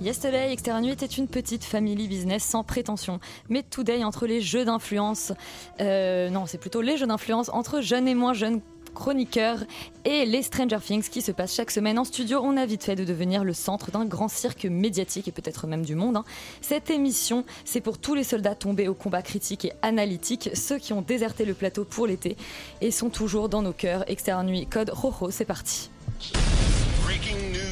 Yesterday, Nuit était une petite family business sans prétention. Mais today, entre les jeux d'influence, euh, non, c'est plutôt les jeux d'influence entre jeunes et moins jeunes chroniqueurs et les Stranger Things qui se passent chaque semaine en studio, on a vite fait de devenir le centre d'un grand cirque médiatique et peut-être même du monde. hein. Cette émission, c'est pour tous les soldats tombés au combat critique et analytique, ceux qui ont déserté le plateau pour l'été et sont toujours dans nos cœurs. Extérieur Nuit, code Rojo, c'est parti. Breaking news.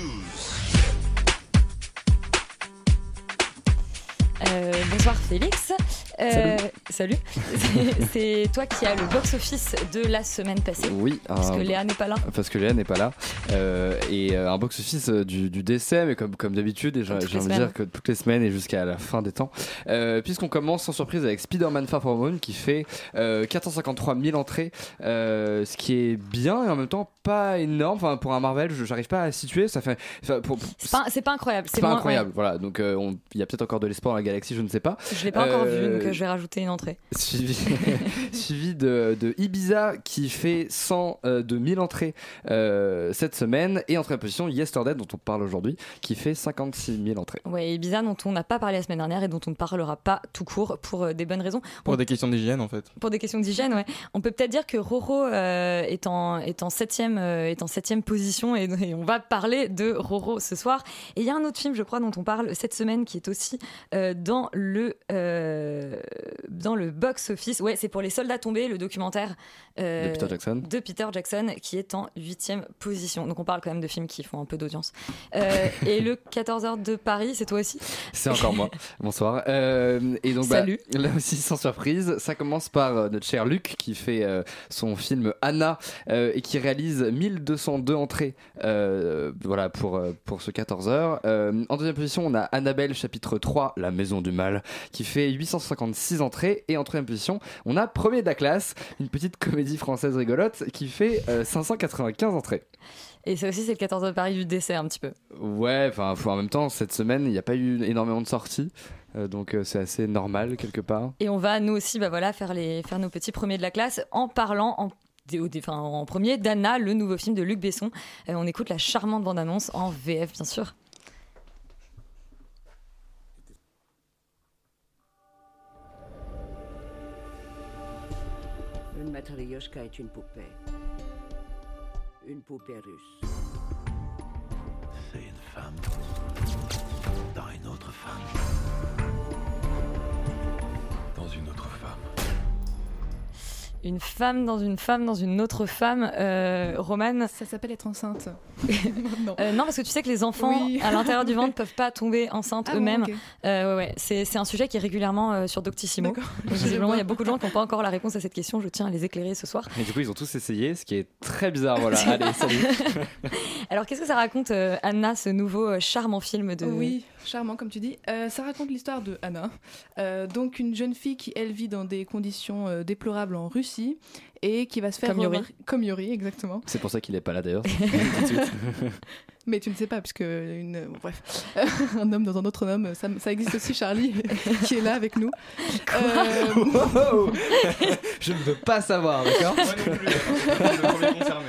Euh, bonsoir Félix. Euh, salut. C'est- C'est toi qui as le box-office de la semaine passée. Oui, Parce un- que Léa n'est pas là. parce que Léa n'est pas là. Euh, et euh, un box-office euh, du, du décès, mais comme, comme d'habitude, et j'ai envie de dire que toutes les semaines et jusqu'à la fin des temps. Euh, Puisqu'on commence sans surprise avec Spider-Man Far From Home qui fait euh, 453 000 entrées, euh, ce qui est bien et en même temps pas énorme. Enfin, pour un Marvel, je j'arrive pas à situer. Ça fait. enfin, pour- C'est pas, incroyable. c'est pas moins- incroyable, voilà. Donc, euh, on- il y a peut-être encore de l'espoir dans la galaxie, je ne sais pas. Je l'ai pas encore Euh, vu, donc je vais rajouter une entrée. Suivi, suivi de, de Ibiza qui fait 100 euh, de 1000 entrées euh, cette semaine et entrée en position Yesterday dont on parle aujourd'hui qui fait 56 000 entrées. Ouais, Ibiza dont on n'a pas parlé la semaine dernière et dont on ne parlera pas tout court pour euh, des bonnes raisons. Pour On- des questions d'hygiène, en fait. pour des questions d'hygiène, ouais. On peut peut-être dire que Roro euh, est, en, est, en septième, euh, est en septième position et, et on va parler de Roro ce soir. Et il y a un autre film, je crois, dont on parle cette semaine qui est aussi euh, dans le, euh, dans le box-office. Ouais, c'est pour Les Soldats Tombés, le documentaire euh, De Peter Jackson. de Peter Jackson qui est en huitième position. Donc on parle quand même de films qui font un peu d'audience. Euh, et le 14h de Paris, c'est toi aussi? C'est encore moi. Bonsoir. Euh, et donc, bah, Salut. là aussi, sans surprise, ça commence par euh, notre cher Luc qui fait euh, son film Anna euh, et qui réalise 1202 entrées euh, voilà, pour, euh, pour ce 14 heures. Euh, en deuxième position, on a Annabelle, chapitre 3, La Maison du Mal, qui fait 856 entrées. Et en troisième position, on a Premier de la classe, une petite comédie française rigolote qui fait euh, 595 entrées. Et c'est aussi c'est le 14h de Paris du décès un petit peu. Ouais, enfin, en même temps, cette semaine, il n'y a pas eu énormément de sorties. euh, donc euh, c'est assez normal quelque part. Et on va nous aussi bah voilà, faire, les, faire nos petits premiers de la classe en parlant en, enfin, en premier d'Anna, le nouveau film de Luc Besson. Euh, on écoute la charmante bande-annonce en VF bien sûr. Matryoshka est une poupée. Une poupée russe. C'est une femme dans une autre femme. Une femme dans une femme dans une autre femme. Euh, Romane Ça s'appelle être enceinte. non. Euh, non, parce que tu sais que les enfants Oui. à l'intérieur du ventre peuvent pas tomber enceintes Ah bon, eux-mêmes. Euh, ouais, ouais. C'est, un sujet qui est régulièrement euh, sur Doctissimo. Visiblement, il y a beaucoup de gens qui n'ont pas encore la réponse à cette question. Je tiens à les éclairer ce soir. Et du coup, ils ont tous essayé, ce qui est très bizarre. Voilà, allez, salut. Alors, qu'est-ce que ça raconte, euh, Anna, ce nouveau euh, charmant film de. Oui, charmant comme tu dis. Euh, ça raconte l'histoire de Anna, Euh, donc une jeune fille qui elle vit dans des conditions euh, déplorables en Russie et qui va se faire Comme Yuri. remar- comme Yuri exactement. C'est pour ça qu'il est pas là d'ailleurs. Mais tu ne sais pas puisque une bon, bref un homme dans un autre homme ça, ça existe aussi Charlie qui est là avec nous. Euh, Wow. Je ne veux pas savoir, d'accord? Moi non plus, le premier concerné.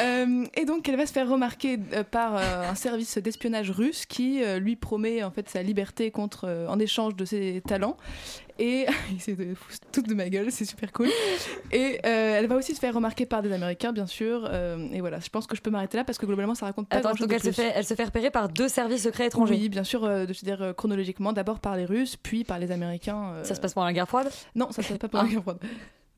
Euh, et donc, elle va se faire remarquer euh, par euh, un service d'espionnage russe qui lui promet en fait sa liberté contre, en échange de ses talents. Et de fou- toute de ma gueule, c'est super cool. Et euh, elle va aussi se faire remarquer par des Américains, bien sûr. euh, et voilà, je pense que je peux m'arrêter là parce que globalement, ça raconte pas Attends, grand-chose donc de elle se, fait, elle se fait repérer par deux services secrets étrangers. Oui, bien sûr, euh, de se dire chronologiquement, d'abord par les Russes, puis par les Américains. Ça se passe pendant la guerre froide? Non, ça se passe pas pendant Ah. la guerre froide.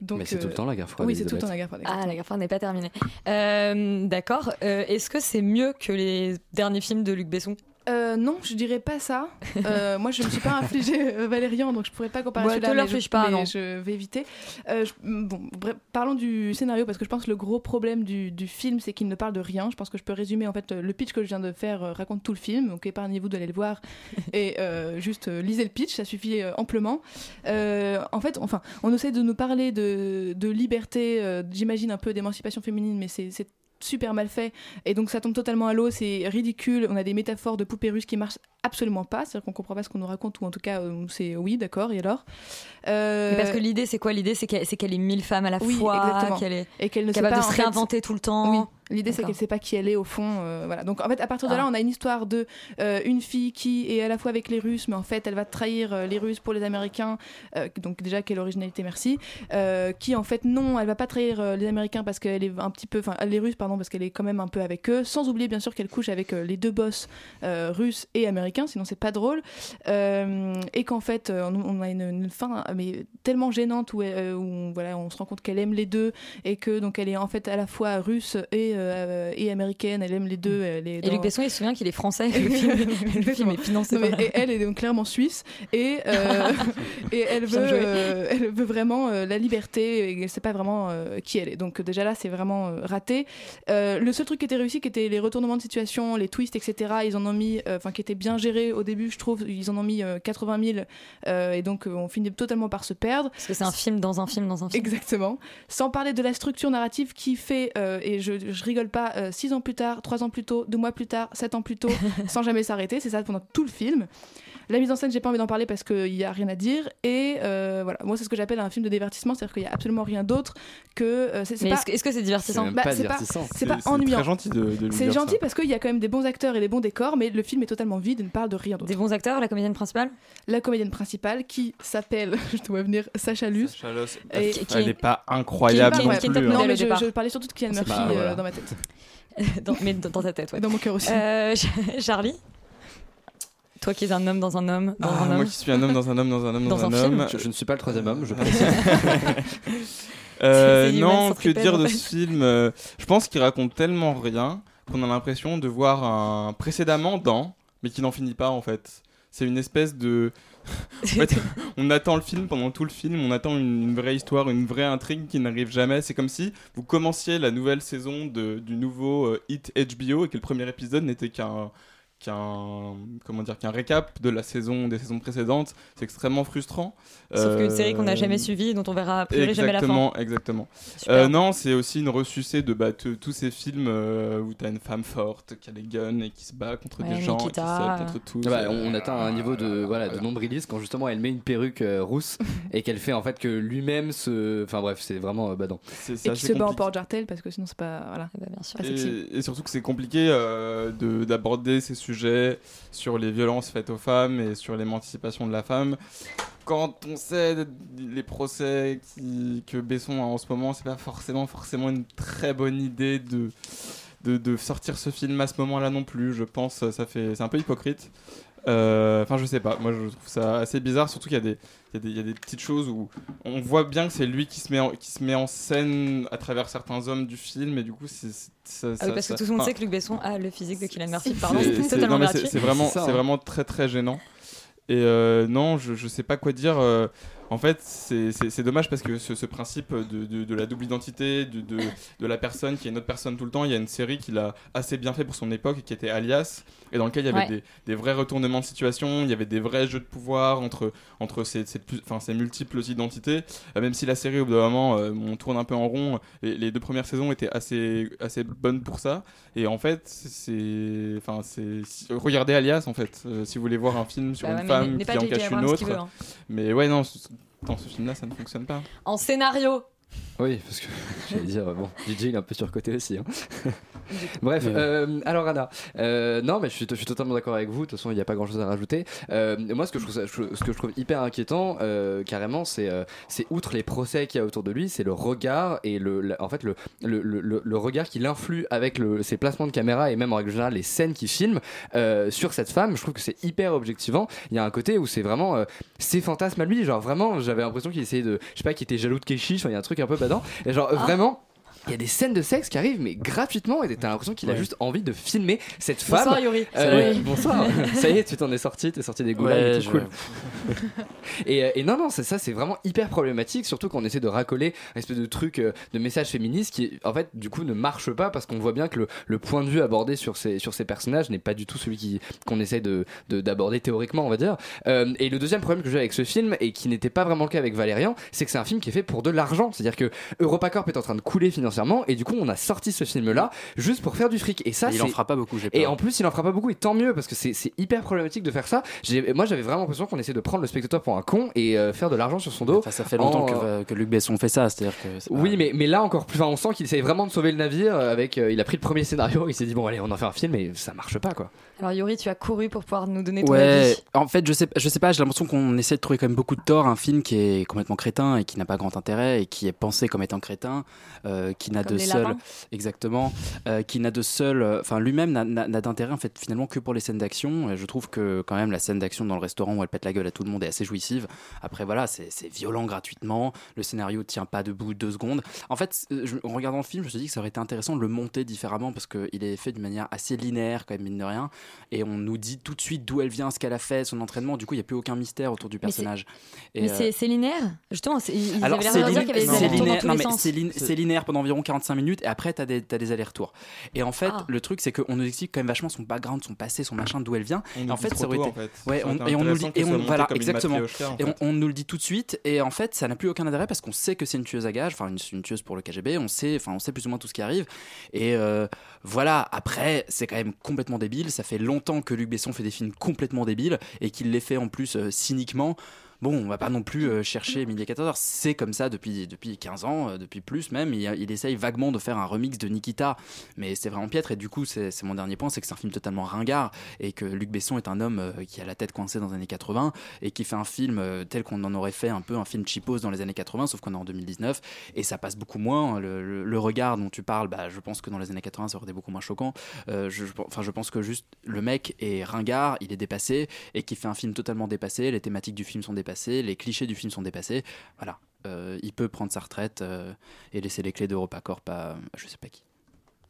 Donc, Mais c'est tout le euh, temps la guerre froide. Oui, c'est tout le temps la guerre froide. Ah, la guerre froide n'est pas terminée. Euh, D'accord. Euh, Est-ce que c'est mieux que les derniers films de Luc Besson? Euh, non, je dirais pas ça. Euh, moi, je ne suis pas infligé euh, Valérian, donc je pourrais pas comparer Ouais, celui-là. te l'inflige je- pas, mais non. Je vais éviter. Euh, je- bon, bref, parlons du scénario parce que je pense que le gros problème du, du film, c'est qu'il ne parle de rien. Je pense que je peux résumer en fait le pitch que je viens de faire raconte tout le film. Donc épargnez-vous d'aller le voir et juste lisez le pitch, ça suffit amplement. En fait, enfin, on essaie de nous parler de, de liberté, j'imagine un peu d'émancipation féminine, mais c'est super mal fait et donc ça tombe totalement à l'eau, c'est ridicule. On a des métaphores de poupées russes qui marchent absolument pas, c'est-à-dire qu'on comprend pas ce qu'on nous raconte ou en tout cas euh, c'est oui, d'accord, et alors? Euh, Parce que l'idée, c'est quoi? L'idée, c'est qu'elle est mille femmes à la Oui, fois, qu'elle est et qu'elle ne sait capable pas de se fait- réinventer tout le temps. Oui, l'idée c'est qu'elle sait pas qui elle est au fond. euh, voilà. Donc en fait, à partir de là, Ah. on a une histoire de euh, une fille qui est à la fois avec les Russes, mais en fait, elle va trahir euh, les Russes pour les Américains. euh, donc déjà, quelle originalité, merci. Euh, qui en fait, non, elle va pas trahir euh, les Américains parce qu'elle est un petit peu, enfin les Russes, pardon, parce qu'elle est quand même un peu avec eux. Sans oublier bien sûr qu'elle couche avec euh, les deux boss euh, russes et américains, sinon c'est pas drôle. Euh, et qu'en fait, euh, on, a une, une fin mais tellement gênante où, euh, où on, voilà, on se rend compte qu'elle aime les deux et que donc elle est en fait à la fois russe et, euh, et américaine, elle aime les deux. Elle est Et Luc Besson, il se souvient qu'il est français. Le film, le film est financé Non, mais- par. et elle est donc clairement suisse et, euh, et elle, veut, euh, elle veut vraiment euh, la liberté et elle sait pas vraiment euh, qui elle est. Donc déjà là c'est vraiment euh, raté. Euh, le seul truc qui était réussi qui était les retournements de situation, les twists etc. Ils en ont mis, euh, enfin qui étaient bien gérés au début je trouve. Ils en ont mis euh, 80 000 euh, et donc euh, on finit totalement par se perdre. Parce que c'est un film dans un film dans un film. Exactement. Sans parler de la structure narrative qui fait, euh, et je, je rigole pas, euh, six ans plus tard, trois ans plus tôt, deux mois plus tard, sept ans plus tôt, sans jamais s'arrêter. C'est ça pendant tout le film. La mise en scène, j'ai pas envie d'en parler parce qu'il y a rien à dire. Et euh, voilà, moi c'est ce que j'appelle un film de divertissement, c'est-à-dire qu'il y a absolument rien d'autre que. euh, c'est c'est Mais pas- est-ce que- c'est divertissant C'est Bah, pas c'est pas- divertissant. c'est pas ennuyant. très gentil de, de C'est gentil ça. parce qu'il y a quand même des bons acteurs et des bons décors, mais le film est totalement vide et ne parle de rien d'autre. Des bons acteurs, la comédienne principale? La comédienne principale qui s'appelle, je dois venir, Sacha Luce. Sacha Luce, Et- Qui- elle n'est pas incroyable qui non qui plus. hein. Non, mais je, parlais surtout de C'est Murphy euh, dans ma tête. dans, Mais dans dans ta tête, ouais. Dans mon cœur aussi. Euh, Charlie? Toi qui es un homme dans un homme, dans Ah, un moi homme. qui suis un homme dans un homme dans un homme dans, Dans un un, film. homme. Je, je ne suis pas le troisième homme, je précise. Euh, C'est Human non, que dire en de ce film euh, Je pense qu'il raconte tellement rien qu'on a l'impression de voir un précédemment dans, mais qui n'en finit pas en fait. C'est une espèce de. en fait, on attend le film pendant tout le film, on attend une, une vraie histoire, une vraie intrigue qui n'arrive jamais. C'est comme si vous commenciez la nouvelle saison de, du nouveau euh, hit HBO et que le premier épisode n'était qu'un qu'un comment dire qu'un récap de la saison des saisons précédentes c'est extrêmement frustrant Sauf qu'une série qu'on n'a Euh, jamais suivie, dont on verra a priori jamais la fin. Exactement. Euh, non, c'est aussi une ressucée de bah, tous ces films euh, où t'as une femme forte qui a des guns et qui se bat contre Ouais, des gens, qui se bat contre tout. Ah bah, on, on atteint un niveau de voilà de nombrilisme quand justement elle met une perruque euh, rousse et qu'elle fait en fait que lui-même se enfin bref c'est vraiment euh, badant C'est Et qui se bat en compliqué. porte-jartel parce que sinon c'est pas. Voilà. Eh ben, bien. Et, et surtout que c'est compliqué euh, de- d'aborder ces sujets sur les violences faites aux femmes et sur l'émancipation de la femme. Quand on sait les procès que Besson a en ce moment, c'est pas forcément, forcément une très bonne idée de, de, de sortir ce film à ce moment-là non plus. Je pense ça fait c'est un peu hypocrite. Euh, Enfin, je sais pas. Moi, je trouve ça assez bizarre. Surtout qu'il y, a des- il y, a des- il y a des petites choses où on voit bien que c'est lui qui se, met en, qui se met en scène à travers certains hommes du film. Et du coup, c'est. ça- Ah oui, ça- parce que tout le monde sait que Luc Besson a le physique de Kylian Murphy. c'est- Pardon, c'est- totalement c'est- hein. vraiment très très gênant. Et euh, non, je, je sais pas quoi dire. euh, en fait, c'est- dommage parce que ce, ce principe de, de- de la double identité, de, de, la personne qui est une autre personne tout le temps, il y a une série qui l'a assez bien fait pour son époque, qui était Alias, et dans lequel il y avait Ouais. des, des vrais retournements de situation, il y avait des vrais jeux de pouvoir entre, entre ces, ces, ces multiples identités. Euh, même si la série, au bout d'un moment, euh, on tourne un peu en rond, les, les deux premières saisons étaient assez, assez bonnes pour ça. Et en fait, c'est. Enfin, c'est. si- Regardez Alias, en fait, euh, si vous voulez voir un film sur Bah une femme qui en cache une autre. veut, hein. Mais ouais, non, dans ce film-là, ça ne fonctionne pas. En scénario, Oui, parce que j'allais dire, bon, DJ il est un peu surcoté aussi. hein. Bref, euh, alors Anna, euh, non mais je suis, je suis totalement d'accord avec vous, de toute façon il n'y a pas grand chose à rajouter. Euh, moi ce que je trouve, ce que je trouve hyper inquiétant euh, carrément c'est euh, c'est outre les procès qu'il y a autour de lui, c'est le regard et le, la- en fait le, le, le, le- le regard qu'il influe avec le, ses placements de caméra et même en règle générale les scènes qu'il filme euh, sur cette femme, je trouve que c'est hyper objectivant. Il y a un côté où c'est vraiment euh, ses fantasmes à lui, genre vraiment j'avais l'impression qu'il essayait de, je sais pas, qu'il était jaloux de Keshi, il y a un truc un peu badant, et genre vraiment il y a des scènes de sexe qui arrivent, mais gratuitement, et t'as l'impression qu'il a juste envie de filmer cette femme. Bonsoir, Yuri. Euh, bonsoir. ça y est, tu t'en es sorti, t'es sorti des goulags Ouais, cool. et, euh, et non, non, c'est ça, c'est vraiment hyper problématique, surtout qu'on essaie de racoler un espèce de truc euh, de message féministe qui, en fait, du coup, ne marche pas parce qu'on voit bien que le, le point de vue abordé sur ces, sur ces personnages n'est pas du tout celui qui, qu'on essaie de, de- d'aborder théoriquement, on va dire. Euh, et le deuxième problème que j'ai avec ce film, et qui n'était pas vraiment le cas avec Valérian, c'est que c'est un film qui est fait pour de l'argent. C'est-à-dire que EuropaCorp est en train de couler financièrement, et du coup, on a sorti ce film-là juste pour faire du fric. Et ça, Et il en fera pas beaucoup, Et en plus, il en fera pas beaucoup, et tant mieux, parce que c'est c'est hyper problématique de faire ça. Moi, j'avais vraiment l'impression qu'on essayait de prendre le spectateur pour un con et euh, faire de l'argent sur son dos. Enfin, ça fait longtemps en- que, euh, que Luc Besson fait ça, c'est-à-dire que. Oui, mais, mais là encore plus, enfin, on sent qu'il essaye vraiment de sauver le navire avec. euh, il a pris le premier scénario, il s'est dit bon allez, on en fait un film, mais ça marche pas quoi. Alors Yuri, tu as couru pour pouvoir nous donner ton Ouais, avis. en fait, je sais, je sais pas, j'ai l'impression qu'on essaie de trouver quand même beaucoup de tort un film qui est complètement crétin et qui n'a pas grand intérêt et qui est pensé comme étant crétin, euh, qui n'a de seul, lapins. exactement, euh, qui n'a de seul, enfin lui-même n'a- d'intérêt en fait finalement que pour les scènes d'action. Je trouve que quand même la scène d'action dans le restaurant où elle pète la gueule à tout le monde est assez jouissive. Après voilà, c'est violent gratuitement, le scénario tient pas debout deux secondes. En fait, euh, je- en regardant le film, je me suis dit que ça aurait été intéressant de le monter différemment parce qu'il est fait d'une manière assez linéaire quand même mine de rien, et on nous dit tout de suite d'où elle vient, ce qu'elle a fait, son entraînement. Du coup, il y a plus aucun mystère autour du personnage. Mais euh, c'est linéaire? Justement, c'est- ils alors, avaient l'air c'est de dire liné- qu'il y avait des c'est allers-retours dans linéaire, tous non, les mais sens. c'est lin- c'est linéaire pendant environ 45 minutes et après t'as des, t'as des allers-retours. Et en fait, Ah. le truc c'est qu'on nous explique quand même vachement son background, son passé, son machin, d'où elle vient. On et en fait, ça aurait été. en fait. Ouais, on, et on nous le dit, et on, voilà, exactement. Et on, nous le dit tout de suite. Et en fait, ça n'a plus aucun intérêt parce qu'on sait que c'est une tueuse à gages, enfin une, une tueuse pour le KGB. On sait, enfin on sait plus ou moins tout ce qui arrive. Et euh, voilà. Après, c'est quand même complètement débile. Ça fait longtemps que Luc Besson fait des films complètement débiles et qu'il les fait en plus euh, cyniquement. Bon, on va pas non plus euh, chercher midi à 14h. C'est comme ça depuis, depuis 15 ans, euh, depuis plus même. Il, essaye vaguement de faire un remix de Nikita, mais c'est vraiment piètre. Et du coup, c'est mon dernier point c'est que c'est un film totalement ringard et que Luc Besson est un homme euh, qui a la tête coincée dans les années 80 et qui fait un film tel qu'on en aurait fait un peu un film cheapos dans les années 80, sauf qu'on est en 2019 et ça passe beaucoup moins. Le, le- regard dont tu parles, bah, je pense que dans les années 80, ça aurait été beaucoup moins choquant. Je- enfin, je pense que juste le mec est ringard, il est dépassé et qui fait un film totalement dépassé. Les thématiques du film sont dépassées, les clichés du film sont dépassés. Voilà. Euh, il peut prendre sa retraite euh, et laisser les clés d'EuropaCorp à, à je sais pas qui.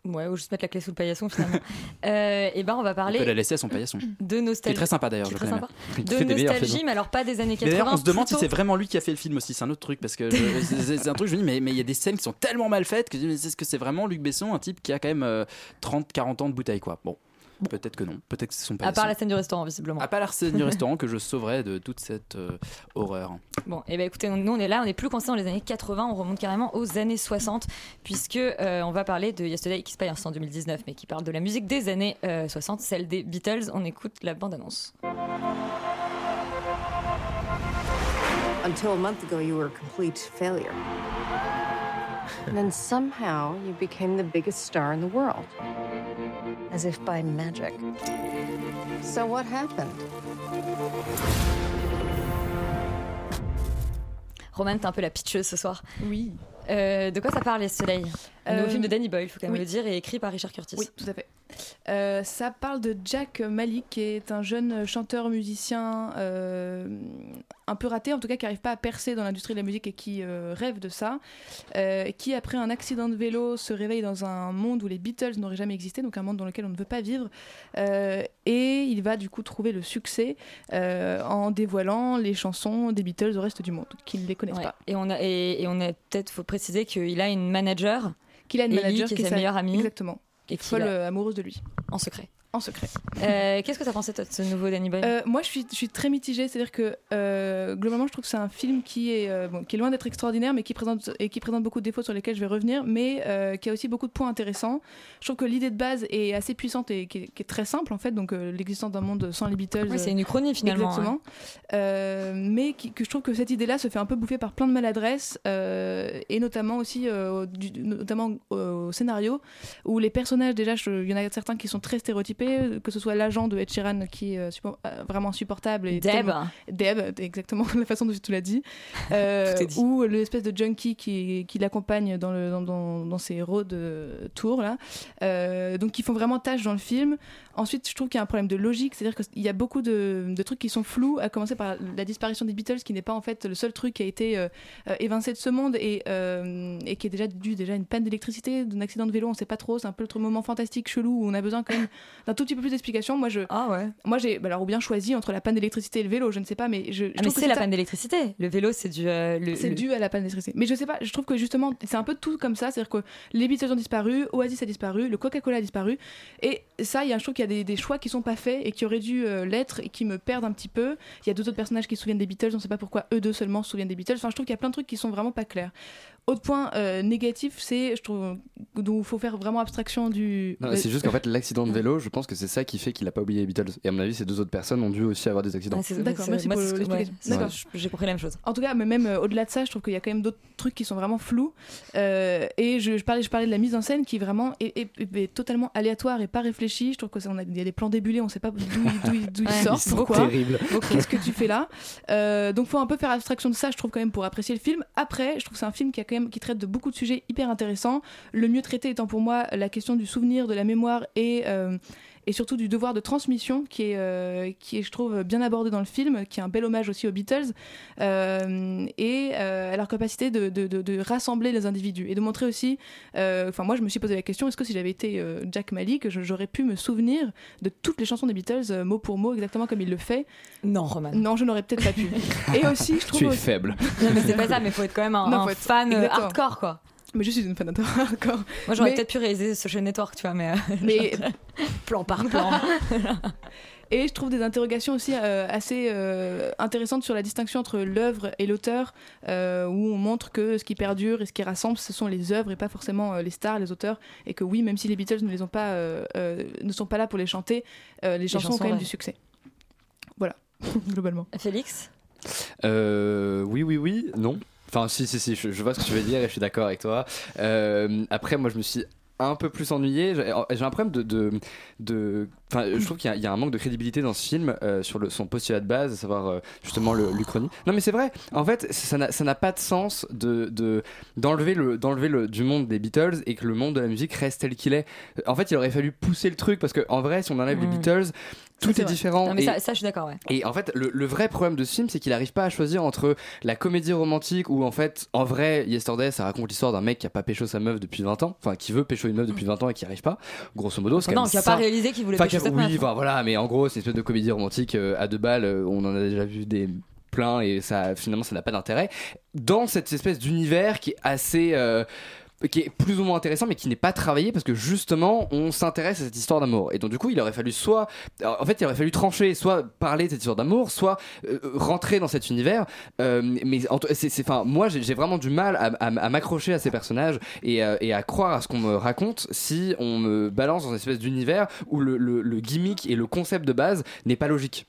Ouais, ou juste mettre la clé sous le paillasson finalement. euh, et ben on va parler peut la laisser à son paillasson. de Qui nostalgie. est très sympa d'ailleurs, Qui je très sympa. De nostalgie, mais alors pas des années 80. Mais d'ailleurs, on se demande si c'est vraiment lui qui a fait le film aussi. C'est un autre truc parce que c'est un truc. Je me dis, mais mais il y a des scènes qui sont tellement mal faites que je me dis, mais est-ce que c'est vraiment Luc Besson, un type qui a quand même euh, 30-40 ans de bouteille, quoi. Bon, peut-être que non. Peut-être que c'est son À part la scène du restaurant, visiblement. À part la scène du restaurant que je sauverais de toute cette euh, horreur. Bon, et ben écoutez, nous on est là, on est plus coincé dans les années 80, on remonte carrément aux années 60, puisque euh, on va parler de Yesterday, qui se passe en 2019, mais qui parle de la musique des années euh, 60, celle des Beatles. On écoute la bande-annonce. Until a month ago, you were a complete failure. And then somehow you became the biggest star in the world. As if by magic. So what happened? Roman, t'es un peu la pitcheuse ce soir. Oui. Euh, de quoi ça parle Yesterday Un nouveau Euh, film de Danny Boyle, il faut quand même oui. le dire, et écrit par Richard Curtis. Oui, tout à fait. Euh, ça parle de Jack Malik, qui est un jeune chanteur-musicien euh, un peu raté, en tout cas qui n'arrive pas à percer dans l'industrie de la musique et qui euh, rêve de ça, qui après un accident de vélo se réveille dans un monde où les Beatles n'auraient jamais existé, donc un monde dans lequel on ne veut pas vivre, et il va du coup trouver le succès en dévoilant les chansons des Beatles au reste du monde, qui ne les connaissent Ouais. pas. Et on a, et, et on a peut-être faut préciser qu'il a une manager. Qu'il a une Ellie, manager qui est qui est sa meilleure amie. Exactement. Et qui Folle va- euh, amoureuse de lui. En secret. En secret. Euh, Qu'est-ce que t'as pensé toi, de ce nouveau Danny Boyle? Euh, moi, je suis, je suis très mitigée. C'est-à-dire que euh, globalement, je trouve que c'est un film qui est, euh, bon, qui est loin d'être extraordinaire, mais qui présente, et qui présente beaucoup de défauts sur lesquels je vais revenir, mais euh, qui a aussi beaucoup de points intéressants. Je trouve que l'idée de base est assez puissante et qui est, qui est très simple, en fait. Donc, euh, l'existence d'un monde sans les Beatles. Ouais, c'est une uchronie, finalement, Exactement. Euh, mais qui- que je trouve que cette idée-là se fait un peu bouffer par plein de maladresses, euh, et notamment aussi, euh, du- notamment au scénario, où les personnages, déjà, il y en a certains qui sont très stéréotypés, que ce soit l'agent de Ed Sheeran qui est euh, suppo- euh, vraiment insupportable. Et Deb. Deb, exactement, la façon dont tu l'as dit. Euh, ou l'espèce de junkie qui, qui l'accompagne dans, le, dans, dans, dans ses road euh, tours, là. Euh, donc, qui font vraiment tâche dans le film. Ensuite, je trouve qu'il y a un problème de logique, c'est-à-dire qu'il y a beaucoup de, de trucs qui sont flous, à commencer par la disparition des Beatles, qui n'est pas en fait le seul truc qui a été euh, euh, évincé de ce monde et, euh, et qui est déjà dû déjà à une panne d'électricité, d'un accident de vélo, on sait pas trop, c'est un peu le moment fantastique, chelou, où on a besoin quand même d'un tout petit peu plus d'explications. Moi, je, ah ouais. moi j'ai, bah alors ou bien choisi entre la panne d'électricité et le vélo, je ne sais pas, mais je, je Ah, mais c'est la ça- panne d'électricité. Le vélo, c'est dû. euh, le- c'est le- dû à la panne d'électricité. Mais je sais pas, je trouve que justement, c'est un peu tout comme ça. C'est-à-dire que les Beatles ont disparu, Oasis a disparu, le Coca-Cola a disparu. Et ça, il y a, je trouve qu'il y a des, des choix qui sont pas faits et qui auraient dû euh, l'être et qui me perdent un petit peu. Il y a deux autres personnages qui se souviennent des Beatles, on sait pas pourquoi eux deux seulement se souviennent des Beatles. Enfin, je trouve qu'il y a plein de trucs qui sont vraiment pas clairs. Autre point euh, négatif, c'est, je trouve, dont il faut faire vraiment abstraction du. Non, c'est juste qu'en fait, l'accident de vélo, je pense que c'est ça qui fait qu'il a pas oublié les Beatles. Et à mon avis, ces deux autres personnes ont dû aussi avoir des accidents. Ah, D'accord, merci moi, pour l'explication. ouais, c'est- D'accord. J'ai compris la même chose. En tout cas, mais même euh, au-delà de ça, je trouve qu'il y a quand même d'autres trucs qui sont vraiment flous. Euh, et je, je parlais, je parlais de la mise en scène qui vraiment est, est- est- est totalement aléatoire et pas réfléchie. Je trouve que ça, on a, il y a des plans débulés, on sait pas d'où il- d'où il, d'où il Ouais, sort, ils sont pourquoi. Qu'est-ce que tu fais là? Euh, Donc, faut un peu faire abstraction de ça, je trouve quand même pour apprécier le film. Après, je trouve que c'est un film qui a quand même qui traite de beaucoup de sujets hyper intéressants. Le mieux traité étant pour moi la question du souvenir, de la mémoire et euh, et surtout du devoir de transmission qui est, euh, qui est, je trouve, bien abordé dans le film, qui est un bel hommage aussi aux Beatles, euh, et euh, à leur capacité de, de- de- de rassembler les individus et de montrer aussi, euh, enfin moi je me suis posé la question, est-ce que si j'avais été euh, Jack Malik, j'aurais pu me souvenir de toutes les chansons des Beatles, euh, mot pour mot, exactement comme il le fait? Non, Roman. Non, je n'aurais peut-être pas pu. et aussi, je trouve... Tu es aussi- faible. Non, mais c'est pas ça, mais faut être quand même un, Non, un faut être- fan exactement. hardcore, quoi. Mais je suis une fan hardcore. Moi, j'aurais Mais- peut-être pu réaliser Social Network, tu vois, mais. euh, Mais- genre, plan par plan. Et je trouve des interrogations aussi euh, assez euh, intéressantes sur la distinction entre l'œuvre et l'auteur, euh, où on montre que ce qui perdure et ce qui rassemble, ce sont les œuvres et pas forcément euh, les stars, les auteurs, et que oui, même si les Beatles ne les ont pas, euh, euh, ne sont pas là pour les chanter, euh, les, chansons ont chansons, quand même ouais. du succès. Voilà, globalement. Félix? Euh, oui, oui, oui, non. Enfin, si, si, si, je, je vois ce que tu veux dire et je suis d'accord avec toi. Euh, après, moi, je me suis un peu plus ennuyé. J'ai j'ai un problème de. de, de- Enfin, je trouve qu'il y, a- il y a un manque de crédibilité dans ce film euh, sur le, son postulat de base, à savoir euh, justement l'Uchronie. Non, mais c'est vrai. En fait, ça n'a pas de sens de de- d'enlever le d'enlever le du monde des Beatles et que le monde de la musique reste tel qu'il est. En fait, il aurait fallu pousser le truc parce que en vrai, si on enlève les. Beatles, tout est, différent. Non, mais et- ça, ça, je suis d'accord, ouais. et en fait, le, le vrai problème de ce film, c'est qu'il n'arrive pas à choisir entre la comédie romantique où, en fait, en vrai, Yesterday, ça raconte l'histoire d'un mec qui a pas pécho sa meuf depuis 20 ans, enfin, qui veut pécho une meuf depuis 20 ans et qui n'y arrive pas, grosso modo. c'est Non, qui a ça. pas réalisé qu'il voulait Enfin, pécho qui a- cette Oui, meuf. enfin, voilà, mais en gros, c'est une espèce de comédie romantique euh, à deux balles, euh, on en a déjà vu des plein et ça finalement ça n'a pas d'intérêt dans cette espèce d'univers qui est assez euh, qui est plus ou moins intéressant mais qui n'est pas travaillé parce que justement on s'intéresse à cette histoire d'amour. Et donc du coup il aurait fallu soit en fait il aurait fallu trancher soit parler de cette histoire d'amour soit euh, rentrer dans cet univers. Euh, mais c'est enfin moi j'ai vraiment du mal à, m'accrocher à ces personnages et, euh, à croire à ce qu'on me raconte si on me balance dans une espèce d'univers où le gimmick et le concept de base n'est pas logique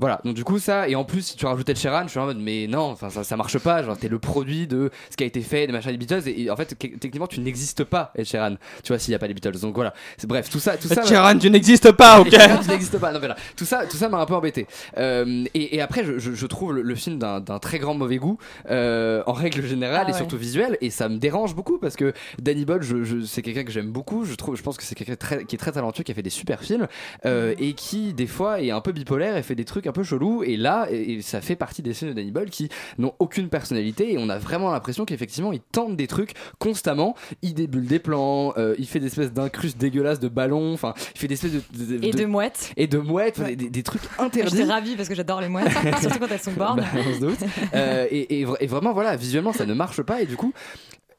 voilà, donc du coup ça, et en plus si tu rajoutais le Sheeran, je suis en mode mais non, enfin ça, ça marche pas, genre t'es le produit de ce qui a été fait, des machins des Beatles, et, et en fait que- techniquement tu n'existes pas, Ed Sheeran, tu vois s'il y a pas les Beatles, donc voilà, c'est bref, tout ça, tout ça... Ed Sheeran, tu n'existes pas, ok. Ed Sheeran, tu n'existes pas, non mais là, tout ça, tout ça m'a un peu embêté. Euh, et, et après je, je- je trouve le, le film d'un d'un très grand mauvais goût, euh, en règle générale, Ah et ouais. surtout visuel, et ça me dérange beaucoup parce que Danny Boyle, je, je- c'est quelqu'un que j'aime beaucoup, je trouve, je pense que c'est quelqu'un qui est très talentueux, qui a fait des super films, euh, et qui des fois est un peu bipolaire et fait des trucs un peu chelous, et là, et, ça fait partie des films de Danny Boyle qui n'ont aucune personnalité, et on a vraiment l'impression qu'effectivement il tente des trucs constamment, il débule des plans, euh, il fait des espèces d'incrustes dégueulasses de ballons, enfin, il fait des espèces de, de- Et de- mouettes. et de mouettes, des, des- trucs interdits. J'étais ravie parce que j'adore les mouettes, surtout quand elles sont bornes. Bah, on se doute. Euh, et, et vraiment, voilà, visuellement, ça ne marche pas. Et du coup,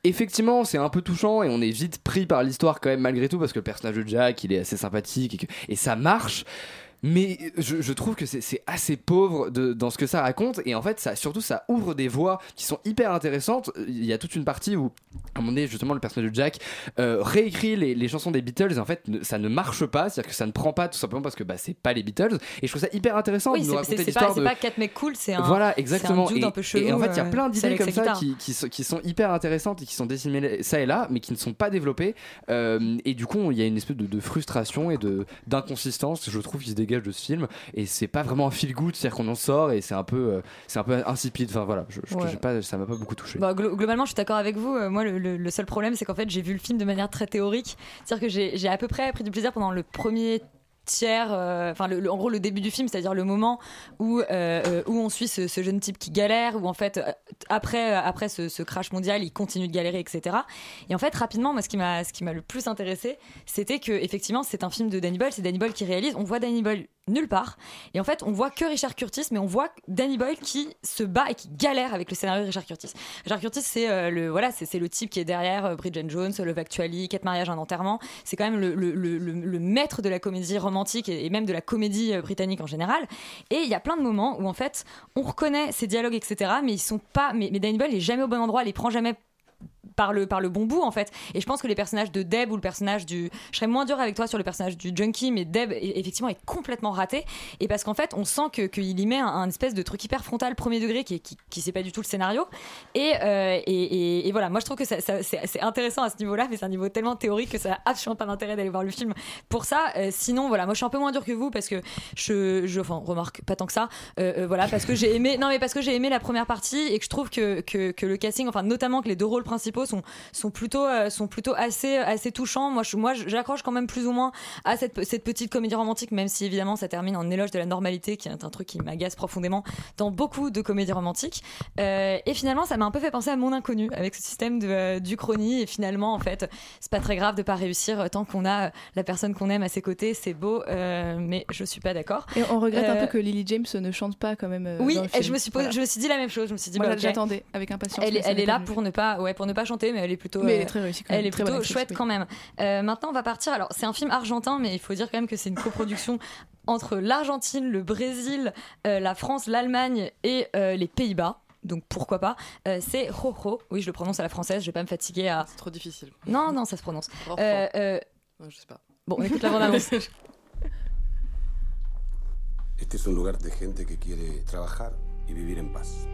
effectivement, c'est un peu touchant et on est vite pris par l'histoire quand même malgré tout parce que le personnage de Jack, il est assez sympathique et, que- et ça marche. Mais je, je trouve que c'est c'est assez pauvre de- dans ce que ça raconte et en fait ça surtout ça ouvre des voies qui sont hyper intéressantes. Il y a toute une partie où à un moment donné justement le personnage de Jack euh, réécrit les, les chansons des Beatles et en fait ne- ça ne marche pas, c'est-à-dire que ça ne prend pas tout simplement parce que bah, c'est pas les Beatles et je trouve ça hyper intéressant Oui, de nous c'est- raconter c'est c'est pas, l'histoire c'est pas quatre mecs cool, c'est un. voilà, c'est exactement. un dude et, un peu chelou. et en fait, il y a euh, plein c'est d'idées comme ça qui, qui, sont, qui sont hyper intéressantes et qui sont disséminées ça et là, mais qui ne sont pas développées. Euh, et du coup, il y a une espèce de, de frustration et de d'inconsistance, je trouve, qui se dégage de ce film. Et c'est pas vraiment un feel good, c'est-à-dire qu'on en sort et c'est un peu, euh, c'est un peu insipide. Enfin voilà, je, je- Ouais. pas, ça m'a pas beaucoup touché. Bah, glo- globalement, je suis d'accord avec vous. Euh, moi, le, le- le seul problème, c'est qu'en fait, j'ai vu le film de manière très théorique. C'est-à-dire que j'ai j'ai à peu près pris du plaisir pendant le premier euh, enfin, le- en gros, le début du film, c'est-à-dire le moment où, euh, euh, on suit ce, jeune type qui galère, où en fait, après, ce, crash mondial, il continue de galérer, etc. Et en fait, rapidement, moi, ce qui m'a ce qui m'a le plus intéressé, c'était que, effectivement, c'est un film de Danny Boyle, c'est Danny Boyle qui réalise. On voit Danny Boyle nulle part. Et en fait, on voit que Richard Curtis, mais on voit Danny Boyle qui se bat et qui galère avec le scénario de Richard Curtis. Richard Curtis, c'est euh, le voilà, c'est le type qui est derrière euh, Bridget Jones, Love Actually, Quatre mariages, un enterrement. C'est quand même le, le- le- maître de la comédie romantique et, même de la comédie euh, britannique en général. Et il y a plein de moments où en fait, on reconnaît ces dialogues, etc. Mais ils sont pas. Mais, mais Danny Boyle est jamais au bon endroit, les prend jamais par le, par le bon bout en fait. Et je pense que les personnages de Deb ou le personnage du. Je serais moins dur avec toi sur le personnage du junkie, mais Deb est- effectivement est complètement raté. Et parce qu'en fait, on sent qu'il y met un, espèce de truc hyper frontal, premier degré, qui, qui, qui sait pas du tout le scénario. Et, euh, et, et- voilà, moi je trouve que ça, c'est intéressant à ce niveau-là, mais c'est un niveau tellement théorique que ça a absolument pas d'intérêt d'aller voir le film pour ça. Euh, sinon, voilà, moi je suis un peu moins dur que vous parce que je. je enfin, remarque, pas tant que ça. Euh, voilà, parce que j'ai aimé. Non, mais parce que j'ai aimé la première partie et que je trouve que, que, que le casting, enfin notamment que les deux rôles principaux sont, sont plutôt, euh, sont plutôt assez, assez touchants. Moi, je, moi j'accroche quand même plus ou moins à cette, cette petite comédie romantique, même si évidemment ça termine en éloge de la normalité, qui est un truc qui m'agace profondément dans beaucoup de comédies romantiques. Euh, et finalement, ça m'a un peu fait penser à Mon Inconnu, avec ce système de, euh, du chrony. Et finalement, en fait, c'est pas très grave de pas réussir tant qu'on a la personne qu'on aime à ses côtés. C'est beau, mais je suis pas d'accord. Et on regrette un peu que Lily James ne chante pas quand même. oui, dans le et je me suis Voilà. je me suis dit la même chose. Je me suis dit, bah, j'attendais avec impatience. Elle, elle est là pour ne pas, ouais, pour ne pas chanter, mais elle est plutôt. Mais elle est très réussie quand même, Elle est très bonne plutôt actrice, chouette oui. quand même. Euh, maintenant, on va partir. Alors, c'est un film argentin, mais il faut dire quand même que c'est une coproduction entre l'Argentine, le Brésil, euh, la France, l'Allemagne et euh, les Pays-Bas. Donc pourquoi pas? Euh, C'est Jojo. Oui, je le prononce à la française. Je vais pas me fatiguer à. C'est trop difficile. Non, non, ça se prononce. Rojo. Euh, euh, Non, je sais pas. Bon, on écoute la bande-annonce. Este es un lugar de gente que quiere trabajar y vivir en paz.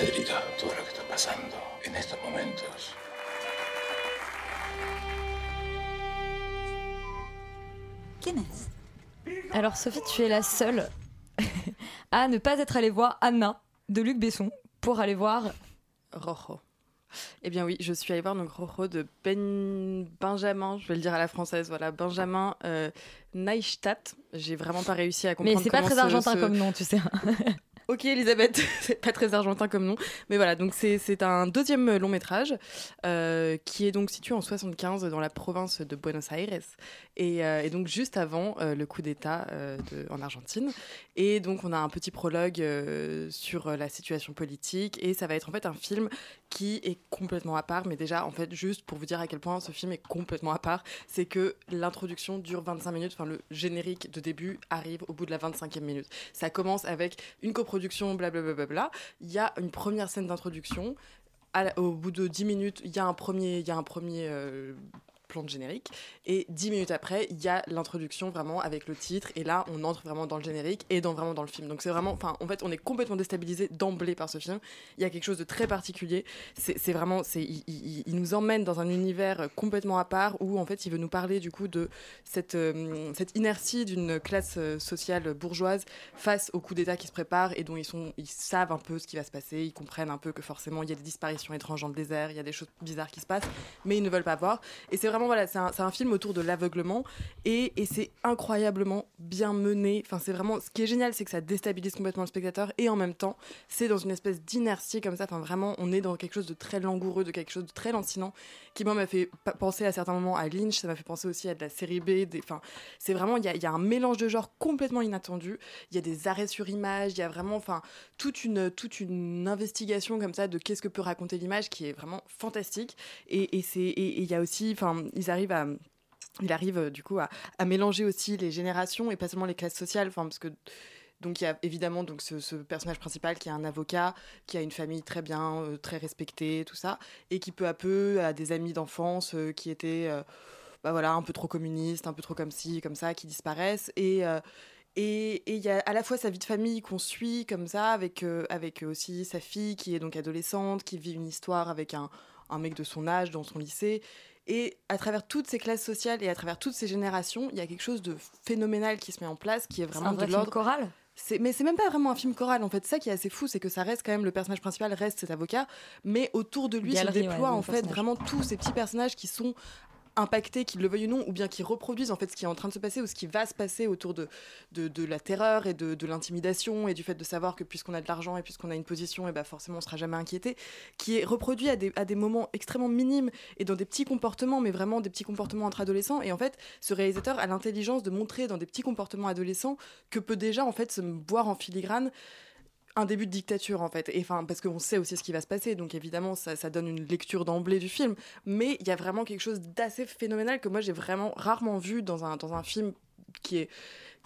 Pedrito, todo lo que está pasando en estos momentos. Alors, Sophie, tu es la seule à ne pas être allée voir Anna de Luc Besson pour aller voir Rojo. Eh bien oui, je suis allée voir donc Rojo de Ben- Benjamin, je vais le dire à la française, voilà, Benjamin euh, Neistat. J'ai vraiment pas réussi à comprendre. Mais c'est pas très ce- argentin ce- comme nom, tu sais. Ok Elisabeth, c'est pas très argentin comme nom, mais voilà, donc c'est un deuxième long métrage euh, qui est donc situé en 75 dans la province de Buenos Aires et, euh, donc juste avant euh, le coup d'État en Argentine. Et donc on a un petit prologue sur la situation politique et ça va être en fait un film qui est complètement à part, mais déjà en fait juste pour vous dire à quel point ce film est complètement à part, c'est que l'introduction dure 25 minutes, enfin le générique de début arrive au bout de la 25e minute. Ça commence avec une coproduction, blablabla. Bla, il y a une première scène d'introduction. Au bout de 10 minutes, il y a un premier, y a un premier euh, plan de générique. Et 10 minutes après, il y a l'introduction vraiment avec le titre. Et là, on entre vraiment dans le générique et dans, vraiment dans le film. Donc c'est vraiment, enfin, en fait, on est complètement déstabilisé d'emblée par ce film. Il y a quelque chose de très particulier. C'est vraiment, c'est, il nous emmène dans un univers complètement à part où en fait, il veut nous parler du coup de cette, euh, cette inertie d'une classe euh, sociale bourgeoise face au coup d'État qui se prépare et dont ils, sont, ils savent un peu ce qui va se passer, ils comprennent un peu que forcément il y a des disparitions étranges dans le désert, il y a des choses bizarres qui se passent, mais ils ne veulent pas voir. Et c'est vraiment voilà, c'est un, film autour de l'aveuglement et, c'est incroyablement bien mené. Enfin, c'est vraiment ce qui est génial, c'est que ça déstabilise complètement le spectateur et en même temps, c'est dans une espèce d'inertie comme ça. Enfin, vraiment, on est dans quelque chose de très langoureux, de quelque chose de très lancinant qui moi m'a fait penser à certains moments à Lynch. Ça m'a fait penser aussi à de la série B. Enfin, c'est vraiment il y a, un mélange de genres complètement inattendu. Il y a des arrêts sur image. Il y a vraiment, enfin, toute une toute une investigation comme ça de qu'est-ce que peut raconter l'image qui est vraiment fantastique. Et il y a aussi, enfin, ils arrivent à il arrive euh, du coup à, mélanger aussi les générations et pas seulement les classes sociales, enfin parce que donc il y a évidemment donc ce, personnage principal qui est un avocat, qui a une famille très bien, euh, très respectée, tout ça, et qui peu à peu a des amis d'enfance euh, qui étaient bah voilà un peu trop communistes, un peu trop comme ci, comme ça, qui disparaissent et et il y a à la fois sa vie de famille qu'on suit comme ça, avec, avec aussi sa fille qui est donc adolescente, qui vit une histoire avec un, un mec de son âge dans son lycée. Et à travers toutes ces classes sociales et à travers toutes ces générations, il y a quelque chose de phénoménal qui se met en place, qui est vraiment un vrai de film l'ordre. choral mais c'est même pas vraiment un film choral en fait. Ça qui est assez fou, c'est que ça reste quand même le personnage principal reste cet avocat, mais autour de lui Galerie, se ouais, de en fait vraiment tous ces petits personnages qui sont impactés, qu'ils le veuillent ou non, ou bien qui reproduisent en fait ce qui est en train de se passer ou ce qui va se passer autour de, de, la terreur et de, l'intimidation et du fait de savoir que puisqu'on a de l'argent et puisqu'on a une position, et ben forcément on sera jamais inquiété, qui est reproduit à des, à des moments extrêmement minimes et dans des petits comportements, mais vraiment des petits comportements entre adolescents. Et en fait, ce réalisateur a l'intelligence de montrer dans des petits comportements adolescents que peut déjà en fait se boire en filigrane un début de dictature en fait. Et enfin parce qu'on sait aussi ce qui va se passer donc évidemment ça, donne une lecture d'emblée du film. Mais il y a vraiment quelque chose d'assez phénoménal que moi j'ai vraiment rarement vu dans un, dans un film qui est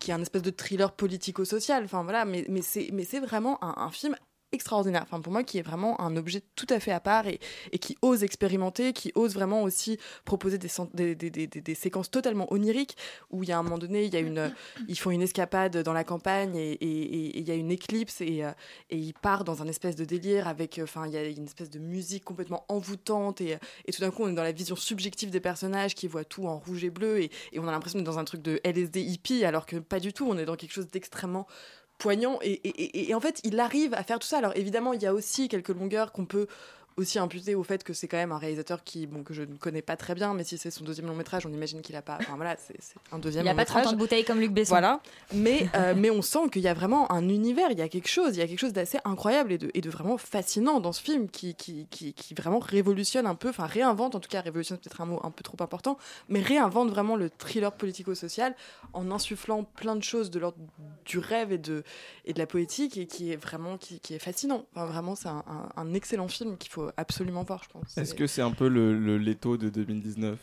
qui est un espèce de thriller politico-social. Enfin voilà mais, mais c'est mais c'est vraiment un, un film extraordinaire. Enfin pour moi qui est vraiment un objet tout à fait à part et, et qui ose expérimenter qui ose vraiment aussi proposer des, séquences totalement oniriques où il y a un moment donné il y a une ils font une escapade dans la campagne et et- et- et il y a une éclipse et, euh, et il part dans un espèce de délire avec euh, enfin il y a une espèce de musique complètement envoûtante et, tout d'un coup on est dans la vision subjective des personnages qui voient tout en rouge et bleu et on a l'impression d'être dans un truc de LSD hippie alors que pas du tout. On est dans quelque chose d'extrêmement poignant et, et- en fait il arrive à faire tout ça. Alors évidemment il y a aussi quelques longueurs qu'on peut aussi imputer au fait que c'est quand même un réalisateur qui bon que je ne connais pas très bien mais si c'est son deuxième long métrage on imagine qu'il a pas enfin voilà c'est un deuxième Il a long pas 30 ans de bouteille comme Luc Besson. Voilà, mais, euh, mais on sent qu'il y a vraiment un univers, il y a quelque chose, il y a quelque chose d'assez incroyable et de, et de vraiment fascinant dans ce film qui, qui, qui, qui vraiment révolutionne un peu, enfin réinvente, en tout cas révolutionne peut-être un mot un peu trop important, mais réinvente vraiment le thriller politico-social en insufflant plein de choses de l'ordre du rêve et de, et de la poétique et qui est vraiment qui, qui est fascinant. Enfin, vraiment, c'est un, un- un excellent film qu'il faut absolument voir, je pense. Est-ce que c'est un peu le, le Leto de 2019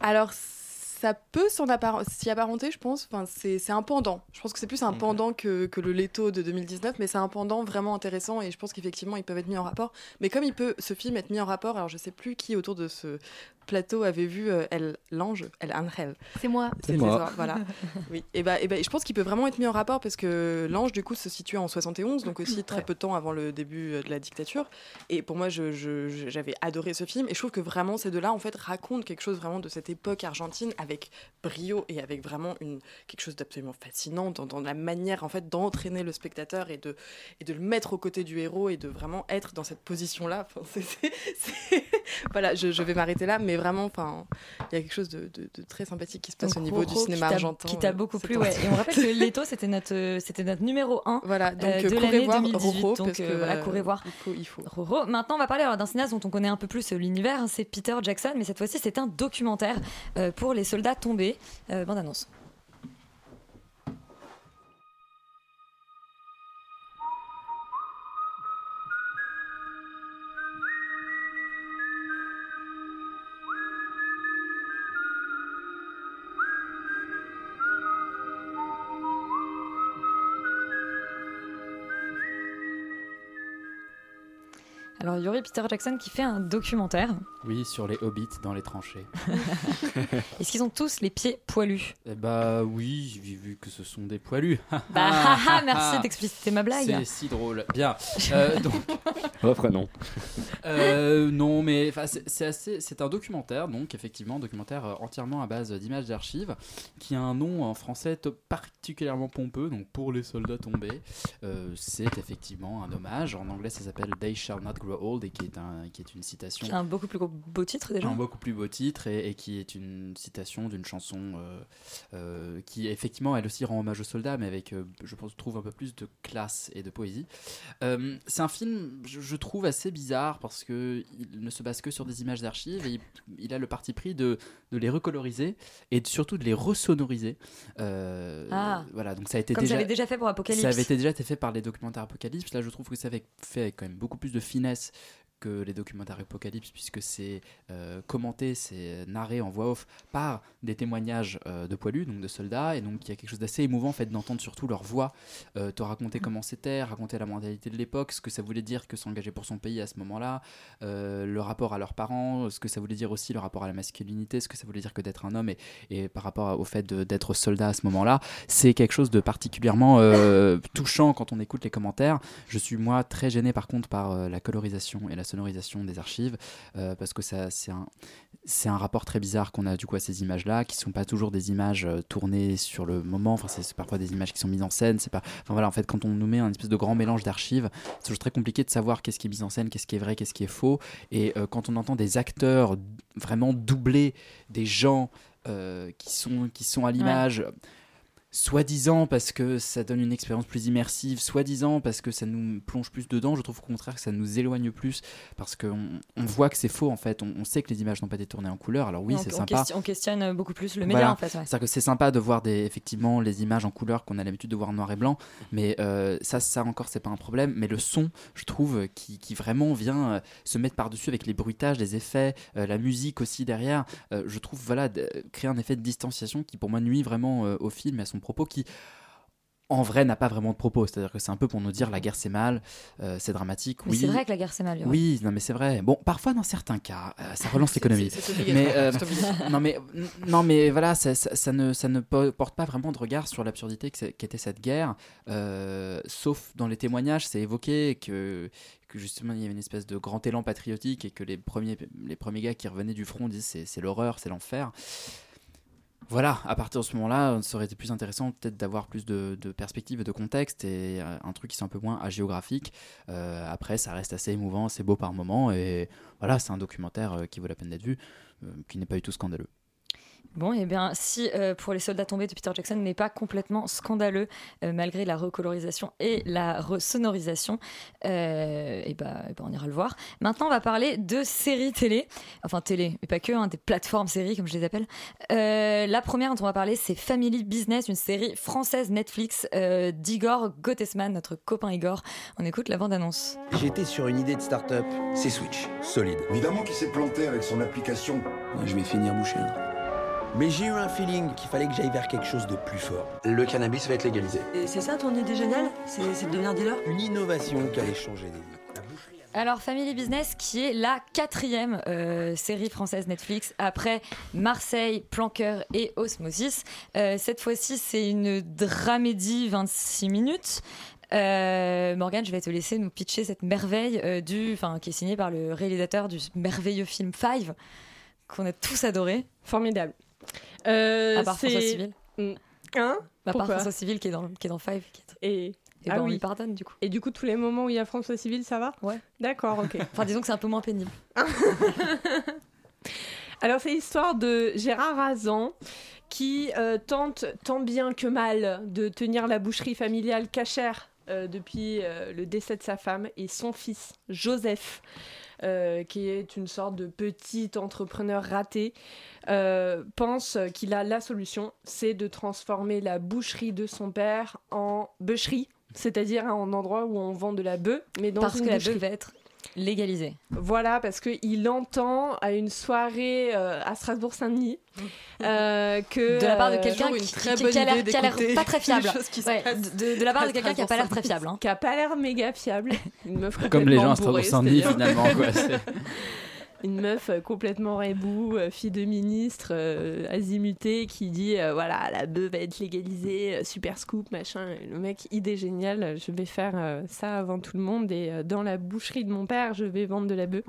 alors, ça peut appar- s'y apparenter, je pense. Enfin, c'est c'est un pendant. Je pense que c'est plus un pendant que, que le Leto de 2019, mais c'est un pendant vraiment intéressant et je pense qu'effectivement, ils peuvent être mis en rapport. Mais comme il peut, ce film, être mis en rapport, alors je sais plus qui autour de ce plateau avait vu euh, El l'ange, El Angel. C'est moi. C'est moi. ça, voilà. oui. Et bah, et bah, je pense qu'il peut vraiment être mis en rapport parce que l'ange, du coup, se situe en 71, donc aussi très peu de temps avant le début euh, de la dictature. Et pour moi, je- je- je- j'avais adoré ce film. Et je trouve que vraiment, ces deux-là, en fait, racontent quelque chose vraiment de cette époque argentine avec brio et avec vraiment une, quelque chose d'absolument fascinant dans, dans la manière, en fait, d'entraîner le spectateur et de, et de le mettre aux côtés du héros et de vraiment être dans cette position-là. Enfin, voilà, je, je vais m'arrêter là, mais vraiment, enfin, il y a quelque chose de, de- de très sympathique qui se passe Donc, au niveau du cinéma argentin. Qui t'a euh, beaucoup plu, ouais. Et on rappelle que Leto, c'était notre, euh, c'était notre numéro 1 Voilà, donc euh, euh, de courez l'année voir 2018. Roro, donc parce euh, que voilà, courez voir. Il faut, il faut. Roro. Maintenant, on va parler d'un cinéaste dont on connaît un peu plus l'univers. c'est Peter Jackson, mais cette fois-ci, c'est un documentaire pour les soldats tombés. Bande annonce. Alors, il y aurait Peter Jackson qui fait un documentaire. Oui, sur les hobbits dans les tranchées. Est-ce qu'ils ont tous les pieds poilus? Eh bah oui, vu vu que ce sont des poilus. Bah, ah, ah, merci d'expliciter ma blague. C'est si drôle. Bien. Euh, donc, Reprenons. Euh, non, mais c'est assez. C'est un documentaire, donc effectivement, un documentaire euh, entièrement à base d'images d'archives, qui a un nom en français to- particulièrement pompeux, donc pour les soldats tombés. Euh, c'est effectivement un hommage. En anglais, ça s'appelle They Shall Not Grow Old et qui est un, qui est une citation. Un beaucoup plus gros beau titre déjà. Un beaucoup plus beau titre et, et qui est une citation d'une chanson euh, euh, qui effectivement elle aussi rend hommage aux soldats mais avec euh, je pense trouve un peu plus de classe et de poésie. C'est un film je, je trouve assez bizarre parce que il ne se base que sur des images d'archives et il, il a le parti pris de, de les recoloriser et surtout de les resonoriser. Ah. Voilà donc ça a été Comme déjà déjà fait pour Apocalypse. Ça avait été déjà été fait par les documentaires Apocalypse. Là je trouve que ça avait fait avec quand même beaucoup plus de finesse que les documentaires Apocalypse puisque c'est euh, commenté, c'est narré en voix off par des témoignages euh, de poilus, donc de soldats, et donc il y a quelque chose d'assez émouvant en fait d'entendre surtout leur voix euh, te raconter comment c'était, raconter la mentalité de l'époque, ce que ça voulait dire que s'engager pour son pays à ce moment-là, le rapport à leurs parents, ce que ça voulait dire aussi le rapport à la masculinité, ce que ça voulait dire que d'être un homme et, et par rapport au fait d'être soldat à ce moment-là, c'est quelque chose de particulièrement touchant quand on écoute les commentaires. Je suis moi très gêné par contre par la colorisation et la sonorisation des archives euh, parce que ça c'est un c'est un rapport très bizarre qu'on a du coup à ces images là qui sont pas toujours des images euh, tournées sur le moment. Enfin c'est parfois des images qui sont mises en scène c'est pas enfin voilà en fait quand on nous met un espèce de grand mélange d'archives c'est toujours très compliqué de savoir qu'est-ce qui est mis en scène qu'est-ce qui est vrai qu'est-ce qui est faux. Et euh, quand on entend des acteurs vraiment doubler des gens euh, qui sont qui sont à l'image soi-disant parce que ça donne une expérience plus immersive, soi-disant parce que ça nous plonge plus dedans, je trouve au contraire que ça nous éloigne plus parce qu'on on voit que c'est faux en fait, on, on sait que les images n'ont pas été tournées en couleur, alors oui c'est sympa. question- on questionne beaucoup plus le média Voilà. en fait. ouais. C'est-à-dire que c'est sympa de voir des, effectivement les images en couleur qu'on a l'habitude de voir en noir et blanc, mais euh, ça, ça encore, c'est pas un problème. Mais le son, je trouve, qui, qui vraiment vient euh, se mettre par-dessus avec les bruitages, les effets, euh, la musique aussi derrière, je trouve, voilà, créer un effet de distanciation qui pour moi nuit vraiment au film et à son propos qui en vrai n'a pas vraiment de propos, c'est-à-dire que c'est un peu pour nous dire la guerre c'est mal, euh, c'est dramatique, Mais oui. c'est vrai que la guerre c'est mal. Oui, non mais c'est vrai. Bon, parfois dans certains cas, euh, ça relance l'économie. Mais euh, non mais non mais voilà, ça, ça- ça ne ça ne po- porte pas vraiment de regard sur l'absurdité qu'était cette guerre, sauf dans les témoignages, c'est évoqué que que justement il y avait une espèce de grand élan patriotique et que les premiers les premiers gars qui revenaient du front disent c'est l'horreur, c'est l'enfer. Voilà, à partir de ce moment-là, ça aurait été plus intéressant peut-être d'avoir plus de, perspectives et de contexte et euh, un truc qui soit un peu moins agéographique. Euh, après, ça reste assez émouvant, c'est beau par moments et voilà, c'est un documentaire euh, qui vaut la peine d'être vu, qui n'est pas du tout scandaleux. Bon, et bien, si euh, pour les soldats tombés de Peter Jackson n'est pas complètement scandaleux, euh, malgré la recolorisation et la resonorisation, euh, et ben, et ben, on ira le voir. Maintenant, on va parler de séries télé, enfin télé, mais pas que, hein, des plateformes séries, comme je les appelle. Euh, la première dont on va parler, c'est Family Business, une série française Netflix euh, d'Igor Gottesman, notre copain Igor. On écoute la bande-annonce. J'étais sur une idée de start-up. C'est Switch. Solide. Évidemment qu'il s'est planté avec son application. je vais finir bouché. Mais j'ai eu un feeling qu'il fallait que j'aille vers quelque chose de plus fort. Le cannabis va être légalisé. Et c'est ça ton idée géniale? C'est c'est de devenir dealer? Une innovation qui allait changer des vies. Alors Family Business qui est la quatrième euh, série française Netflix après Marseille, Planqueur et Osmosis. Euh, cette fois-ci c'est une dramédie 26 minutes. Euh, Morgane, je vais te laisser nous pitcher cette merveille euh, du, enfin qui est signée par le réalisateur du merveilleux film Five qu'on a tous adoré. Formidable. Euh, à part François Civil. Mm. Hein À part François Civil qui est dans, qui est dans Five. Qui est- Et, Et ah ben, on lui pardonne du coup. Et du coup, tous les moments où il y a François Civil, ça va Ouais. D'accord, ok. Enfin disons que c'est un peu moins pénible. Alors, c'est l'histoire de Gérard Razan qui euh, tente tant bien que mal de tenir la boucherie familiale cachère euh, depuis euh, le décès de sa femme et son fils Joseph. Euh, qui est une sorte de petit entrepreneur raté, euh, pense qu'il a la solution, c'est de transformer la boucherie de son père en bûcherie, c'est-à-dire un endroit où on vend de la bœuf, mais dans Parce une que la boucherie. bœuf va être légalisée. Voilà, parce qu'il entend à une soirée euh, à Strasbourg-Saint-Denis euh, que. de la part de euh, quelqu'un qui, qui- qui a l'air- pas très fiable. Ouais, de, de la part de quelqu'un qui a pas l'air très fiable. hein. Qui a pas l'air méga fiable. Une meuf Comme les gens à Strasbourg-Saint-Denis finalement quoi. Une meuf euh, complètement rebou, euh, fille de ministre, euh, azimutée, qui dit euh, voilà, la bœuf va être légalisée, super scoop, machin. Et le mec, idée géniale, je vais faire euh, ça avant tout le monde et dans la boucherie de mon père, je vais vendre de la bœuf.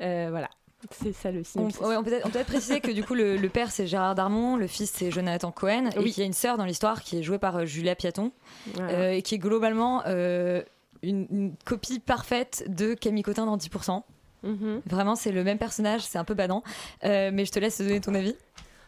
Voilà, c'est ça le On, synopsis. ouais, on peut on peut peut-être préciser que du coup le, le père c'est Gérard Darmon, le fils c'est Jonathan Cohen et Oui. qu'il y a une sœur dans l'histoire qui est jouée par Julia Piaton Voilà. et qui est globalement une, une copie parfaite de Camille Cotin dans 10%. Mhm. Vraiment, c'est le même personnage, c'est un peu badant. Euh, mais je te laisse donner ton avis.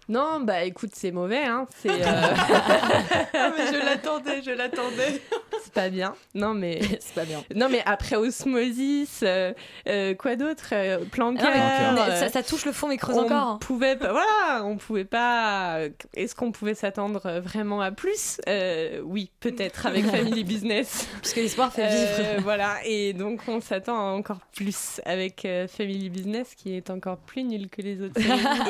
Non, bah écoute, c'est mauvais, hein. C'est. euh, Ah, mais je l'attendais, je l'attendais. c'est pas bien. Non, mais. c'est pas bien. Non, mais après Osmosis, euh, euh, quoi d'autre euh, Plan Ah mais ça, ça touche le fond, mais creuse on encore. Pouvait pas, voilà, on pouvait pas. Est-ce qu'on pouvait s'attendre vraiment à plus? Euh, Oui, peut-être avec Family Business. Puisque l'espoir fait Euh, vivre. voilà, et donc on s'attend à encore plus avec euh, Family Business qui est encore plus nul que les autres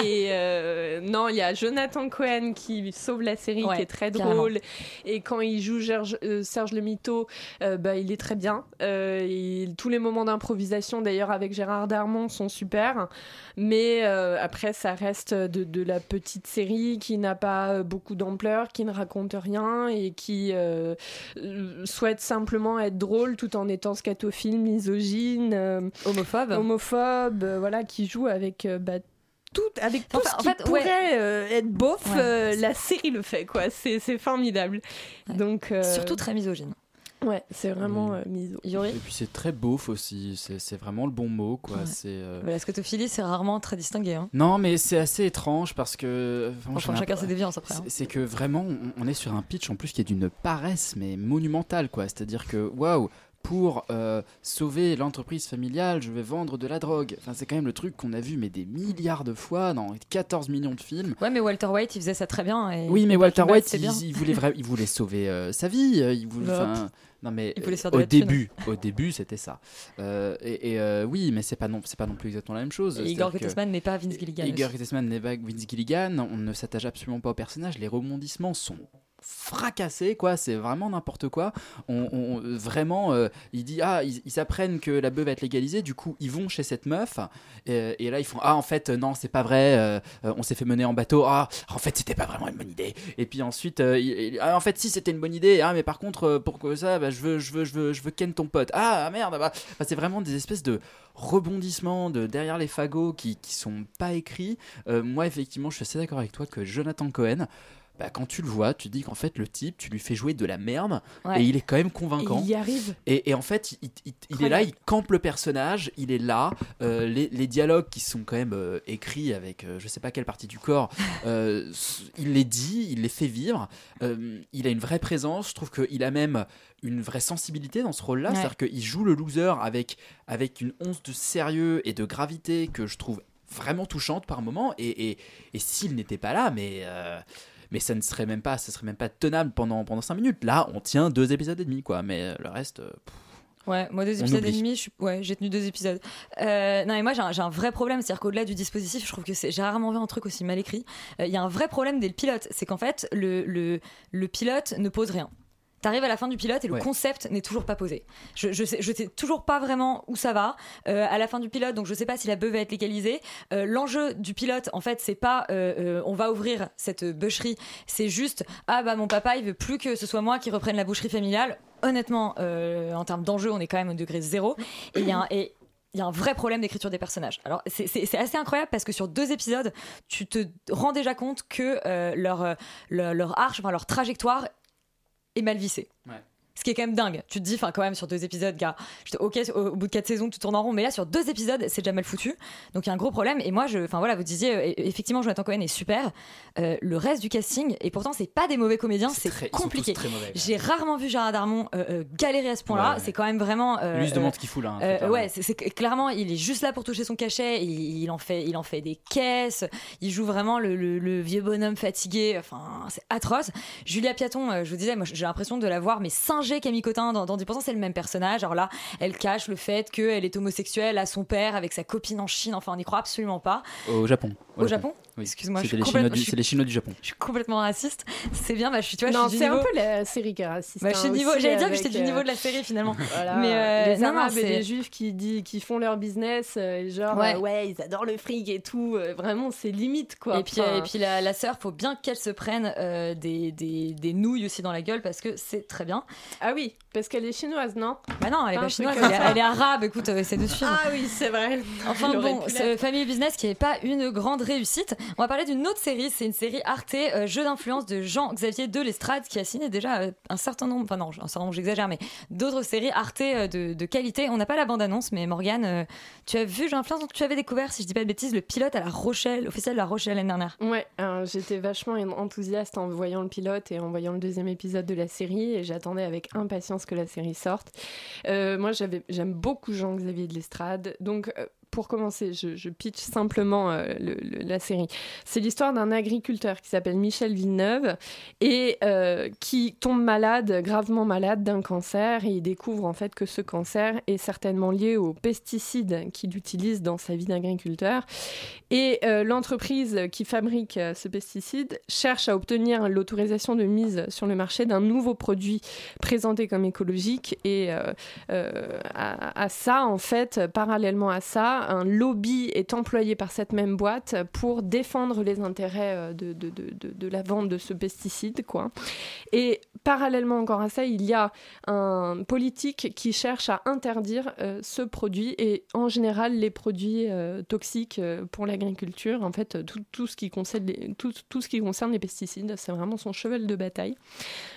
et euh, non, il y a Jonathan Cohen qui sauve la série, Ouais, qui est très carrément. drôle. Et quand il joue Serge, euh, Serge le Mito, euh, bah, il est très bien. Euh, il- tous les moments d'improvisation, d'ailleurs, avec Gérard Darmon, sont super. Mais euh, après, ça reste de, de la petite série qui n'a pas beaucoup d'ampleur, qui ne raconte rien et qui euh, souhaite simplement être drôle tout en étant scatophile, misogyne, homophobe, homophobe, voilà, qui joue avec bah, tout, avec tout Enfin, ce en qui fait, pourrait ouais. euh, être beauf, Ouais, euh, la série le fait, quoi. C'est c'est formidable. Donc euh, Surtout très misogyne. Ouais, c'est vraiment euh, miso. Yuri Et puis c'est très beauf aussi, c'est c'est vraiment le bon mot quoi. Ouais. C'est euh, La scatophilie, c'est rarement très distingué. Hein. Non, mais c'est assez étrange parce que. enfin, chacun ses déviances après. hein. C'est- C'est que vraiment, on, on est sur un pitch en plus qui est d'une paresse, mais monumentale, quoi. C'est-à-dire que, waouh, pour euh, sauver l'entreprise familiale, je vais vendre de la drogue. Enfin, c'est quand même le truc qu'on a vu, mais des milliards de fois dans 14 millions de films. Ouais, mais Walter White, il faisait ça très bien. Et Oui, mais Walter White, il, bien. il voulait il voulait sauver euh, sa vie. euh, Il voulait, enfin, non mais Il faire de au début, au début, c'était ça. Euh, et et, oui, mais c'est pas non, c'est pas non plus exactement la même chose. Et Igor Gottesman n'est pas Vince Gilligan. Igor aussi. Gottesman n'est pas Vince Gilligan. On ne s'attache absolument pas au personnage. Les rebondissements sont fracassés quoi c'est vraiment n'importe quoi. On, on- vraiment euh, il dit ah ils s'apprennent que la beuh va être légalisée du coup ils vont chez cette meuf. Et, là ils font ah en fait euh, non c'est pas vrai euh, on s'est fait mener en bateau. Ah en fait c'était pas vraiment une bonne idée. Et puis ensuite ah, en fait si c'était une bonne idée. Ah mais par contre pour que ça bah, je veux je veux je veux je veux ken ton pote. Ah merde bah. C'est vraiment des espèces de rebondissements de derrière les fagots qui qui sont pas écrits. Moi effectivement je suis assez d'accord avec toi que Jonathan Cohen bah, quand tu le vois, tu te dis qu'en fait, le type, tu lui fais jouer de la merde Ouais. et il est quand même convaincant. Et il y arrive. Et, et en fait, il, il- il est là, il campe le personnage, il est là. euh, les, les dialogues qui sont quand même euh, écrits avec euh, je sais pas quelle partie du corps, euh, il les dit, il les fait vivre. il a une vraie présence. Je trouve qu'il a même une vraie sensibilité dans ce rôle-là. Ouais. C'est-à-dire qu'il joue le loser avec, avec une once de sérieux et de gravité que je trouve vraiment touchante par moment. Et, et, et s'il n'était pas là, mais. euh, mais ça ne serait même pas, ça serait même pas tenable pendant pendant 5 minutes. Là, on tient deux épisodes et demi, quoi. Mais euh, le reste, euh, pff, Ouais, moi deux épisodes et demi, ouais, j'ai tenu deux épisodes. Euh, non, mais moi j'ai un, vrai problème, c'est-à-dire qu'au-delà du dispositif, je trouve que j'ai rarement vu un truc aussi mal écrit. Euh, Il y a un vrai problème dès le pilote, c'est qu'en fait le, le, le pilote ne pose rien. T'arrives à la fin du pilote et le Ouais. concept n'est toujours pas posé. Je, je, sais, je sais toujours pas vraiment où ça va. Euh, à la fin du pilote, donc je sais pas si la beuh va être légalisée. Euh, L'enjeu du pilote, en fait, c'est pas euh, on va ouvrir cette bûcherie, c'est juste ah bah mon papa il veut plus que ce soit moi qui reprenne la boucherie familiale. Honnêtement, en termes d'enjeu, on est quand même au degré zéro. Et il y a un- et il y a un vrai problème d'écriture des personnages. Alors, c'est- assez incroyable parce que sur deux épisodes, tu te rends déjà compte que euh, leur, leur, leur arche, enfin, leur trajectoire mal. Ouais. Ce qui est quand même dingue. Tu te dis, enfin, quand même, sur deux épisodes, gars, j'étais ok, au, bout de quatre saisons, tu tournes en rond, mais là, sur deux épisodes, c'est déjà mal foutu. Donc, il y a un gros problème. Et moi, je, enfin, voilà, vous disiez, euh, effectivement, Jonathan Cohen est super. Euh, le reste du casting, et pourtant, c'est pas des mauvais comédiens, c'est compliqué. J'ai rarement vu Gérard Darmon euh, galérer à ce point-là. Ouais. C'est quand même vraiment. euh, lui il se demande ce qu'il fout là. hein, ouais, c'est clairement, il est juste là pour toucher son cachet. Il, il en fait, il en fait des caisses. Il joue vraiment le, le- le vieux bonhomme fatigué. Enfin, c'est atroce. Julia Piaton, je vous disais, moi, j'ai l'impression de la voir mais singer Camille Cotin dans, dans 10%. C'est le même personnage. Alors là, elle cache le fait qu'elle est homosexuelle à son père avec sa copine en Chine. Enfin, on n'y croit absolument pas. Au Japon. Au Japon? Oui. Excuse-moi, je C'était suis les Chinois complètement- du- je suis- C'est les Chinois du Japon. Je suis complètement raciste. C'est bien, bah, je suis, tu vois, non, je suis du c'est niveau. un peu la série qui est raciste. Bah, je suis hein, niveau- J'allais dire que j'étais du euh, niveau de la série finalement. Voilà, Mais euh, les non, non, Arabes et c'est- les Juifs qui, dit, qui font leur business, euh, genre Ouais. ouais. ouais, ils adorent le fric et tout. euh, vraiment, c'est limite quoi. Et puis, Enfin, et puis la, la sœur, faut bien qu'elle se prenne euh, des, des, des nouilles aussi dans la gueule parce que c'est très bien. Ah oui, parce qu'elle est chinoise, non? Bah non, elle est Pas chinoise, elle est, arabe, écoute, euh, essaie de suivre. Ah oui, c'est vrai. Enfin bon, Family Business qui n'est pas une grande réussite. On va parler d'une autre série, c'est une série Arte, euh, jeu d'influence de Jean-Xavier Delestrade, qui a signé déjà euh, un certain nombre, enfin non, un certain nombre, j'exagère, mais d'autres séries Arte euh, de, qualité. On n'a pas la bande-annonce, mais Morgane, tu as vu Jeu d'influence, donc tu avais découvert, si je dis pas de bêtises, le pilote à la Rochelle, officiel de la Rochelle l'année dernière. Ouais, j'étais vachement enthousiaste en voyant le pilote et en voyant le deuxième épisode de la série et j'attendais avec impatience que la série sorte. Moi, j'aime beaucoup Jean-Xavier de l'Estrade, donc. Pour commencer, je, pitch simplement euh, la série. C'est l'histoire d'un agriculteur qui s'appelle Michel Villeneuve et euh, qui tombe malade, gravement malade d'un cancer il découvre en fait que ce cancer est certainement lié aux pesticides qu'il utilise dans sa vie d'agriculteur. Et euh, l'entreprise qui fabrique ce pesticide cherche à obtenir l'autorisation de mise sur le marché d'un nouveau produit présenté comme écologique. Et à ça, en fait, parallèlement à ça, un lobby est employé par cette même boîte pour défendre les intérêts euh, de, de, de, la vente de ce pesticide. Quoi. Et parallèlement encore à ça, il y a un politique qui cherche à interdire euh, ce produit et en général les produits euh, toxiques pour l'agriculture. En fait, tout, tout ce qui concerne les, tout, tout ce qui concerne les pesticides, c'est vraiment son cheval de bataille.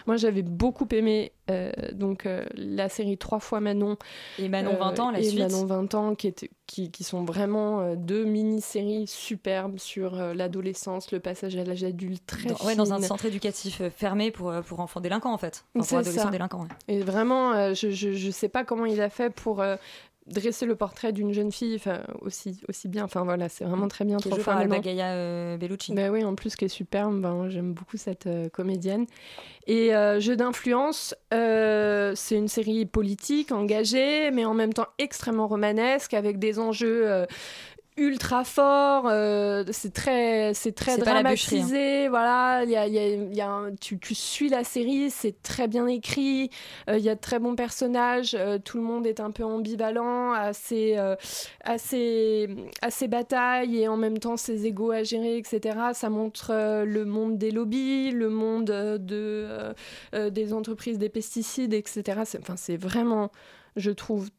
Moi, j'avais beaucoup aimé euh, donc euh, la série Trois fois Manon Et Manon 20 ans, la et suite. Manon 20 ans, qui, était- qui, qui sont vraiment euh, deux mini-séries superbes sur euh, l'adolescence, le passage à l'âge adulte, très Dans, ouais, dans un centre éducatif euh, fermé pour, pour enfants délinquants en fait. Enfin, pour adolescents ça. délinquants. ouais. Et vraiment, je, je, je sais pas comment il a fait pour dresser le portrait d'une jeune fille aussi, aussi bien. Enfin voilà, c'est vraiment très bien. Qui fois par. Gaia euh, Bellucci. Bah oui, en plus, qui est superbe. Ben, J'aime beaucoup cette euh, comédienne. Et euh, Jeu d'influence, c'est une série politique, engagée, mais en même temps extrêmement romanesque, avec des enjeux. Ultra forts euh, c'est très c'est très bûcherie, hein. dramatisé voilà il y a, il y a- il y a un- tu, tu suis la série c'est très bien écrit euh, il y a de très bons personnages euh, tout le monde est un peu ambivalent assez assez assez bataille et en même temps ses égos à gérer etc ça montre le monde des lobbies le monde de des entreprises des pesticides etc enfin c'est vraiment je trouve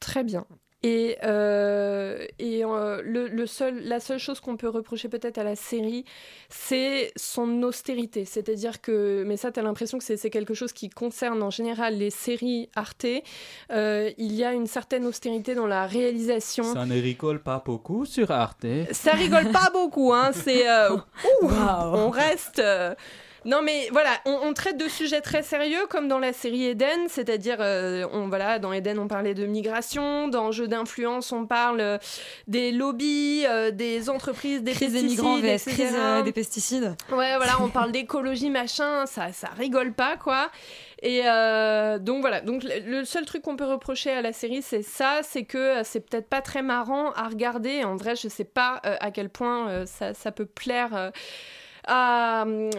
très bien et, euh, et euh, le, le seul, la seule chose qu'on peut reprocher peut-être à la série, c'est son austérité. C'est-à-dire que, mais ça, tu as l'impression que c'est quelque chose qui concerne en général les séries Arte. Euh, il y a une certaine austérité dans la réalisation. Ça ne rigole pas beaucoup sur Arte. Ça rigole pas beaucoup, hein. C'est. ouh, On reste. Non mais voilà, on, on traite de sujets très sérieux comme dans la série Eden, c'est-à-dire euh, on voilà dans Eden on parlait de migration, dans Jeux d'influence on parle euh, des lobbies, euh, des entreprises, des Crise des pesticides, migrants vs etc. crise euh, des pesticides. Ouais, voilà, on parle d'écologie, machin, ça, ça rigole pas, quoi. Et donc voilà, donc le seul truc qu'on peut reprocher à la série, c'est ça, c'est que c'est peut-être pas très marrant à regarder. En vrai, je sais pas à quel point ça, ça peut plaire. Euh, à, euh,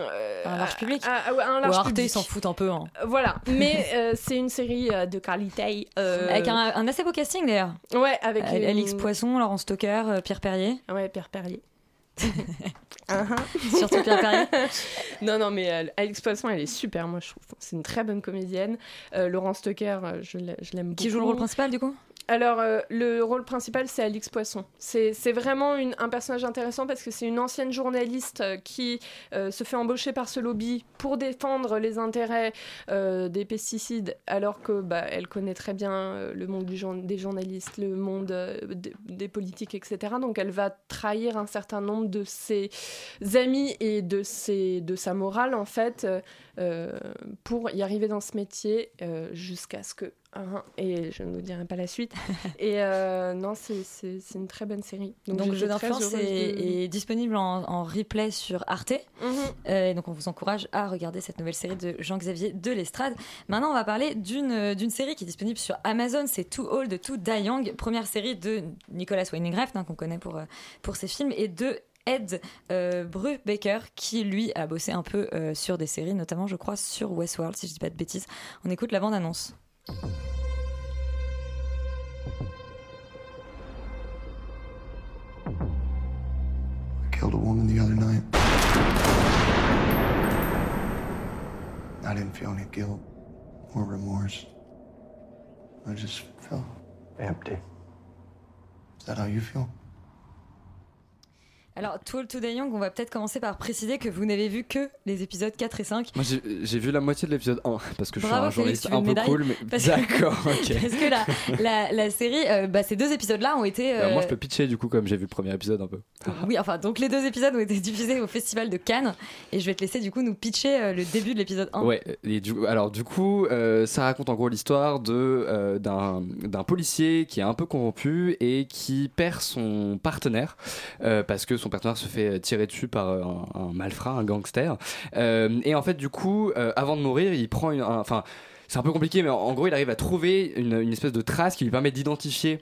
Un large public. à- à- à un Ou large Arte, public. ils s'en foutent un peu. hein. Voilà, mais euh, c'est une série euh, de qualité. euh, Avec un, un assez beau casting d'ailleurs. Ouais, avec Euh, une- Alix Poisson, Laurence Stoker, euh, Pierre Perrier. Ouais, Pierre Perrier. Surtout Pierre Perrier. non, non, mais euh, Alix Poisson, elle est super, moi je trouve. C'est une très bonne comédienne. Euh, Laurence Tucker, euh, je l'aime beaucoup. Qui joue le rôle principal du coup? Alors, euh, le rôle principal, c'est Alix Poisson. C'est vraiment un personnage intéressant parce que c'est une ancienne journaliste euh, qui euh, se fait embaucher par ce lobby pour défendre les intérêts des pesticides, alors que bah, elle connaît très bien le monde des journalistes, le monde des, politiques, etc. Donc, elle va trahir un certain nombre de ses amis et de, sa morale, en fait, pour y arriver dans ce métier jusqu'à ce que. Hein, et je ne vous dirai pas la suite. et euh, non, c'est- une très bonne série. Donc, j'étais Jeu d'influence est, de- est disponible en, en replay sur Arte. Mhm. Euh, et donc on vous encourage à regarder cette nouvelle série de Jean-Xavier Delestrade. Maintenant, on va parler d'une euh, série qui est disponible sur Amazon. C'est Too Old, Too Young, première série de Nicolas Winding Refn, hein, qu'on connaît pour, euh, pour ses films, et de Ed euh, Brubaker, qui lui a bossé un peu euh, sur des séries, notamment, je crois, sur Westworld, si je dis pas de bêtises. On écoute la bande-annonce. killed a woman the other night. I didn't feel any guilt or remorse. I just felt empty. Is that how you feel? Alors, Tool to the Young, on va peut-être commencer par préciser que vous n'avez vu que les épisodes 4 et 5. Moi, j'ai- vu la moitié de l'épisode 1 parce que je Bravo, suis un journaliste un peu médaille cool, mais d'accord, ok. Parce que la, la, la série, euh, bah, ces deux épisodes-là ont été. Bah, moi, je euh, peux pitcher du coup, comme j'ai vu le premier épisode un peu. Oui, enfin, donc les deux épisodes ont été diffusés au Festival de Cannes. Et je vais te laisser du coup nous pitcher euh, le début de l'épisode 1. Ouais, et du, alors du coup, ça raconte en gros l'histoire de d'un policier qui est un peu corrompu et qui perd son partenaire parce que son partenaire se fait tirer dessus par euh, un, malfrat, un gangster. Euh, et en fait, du coup, euh, avant de mourir, il prend une, un- enfin, c'est un peu compliqué, mais en, gros, il arrive à trouver une espèce de trace qui lui permet d'identifier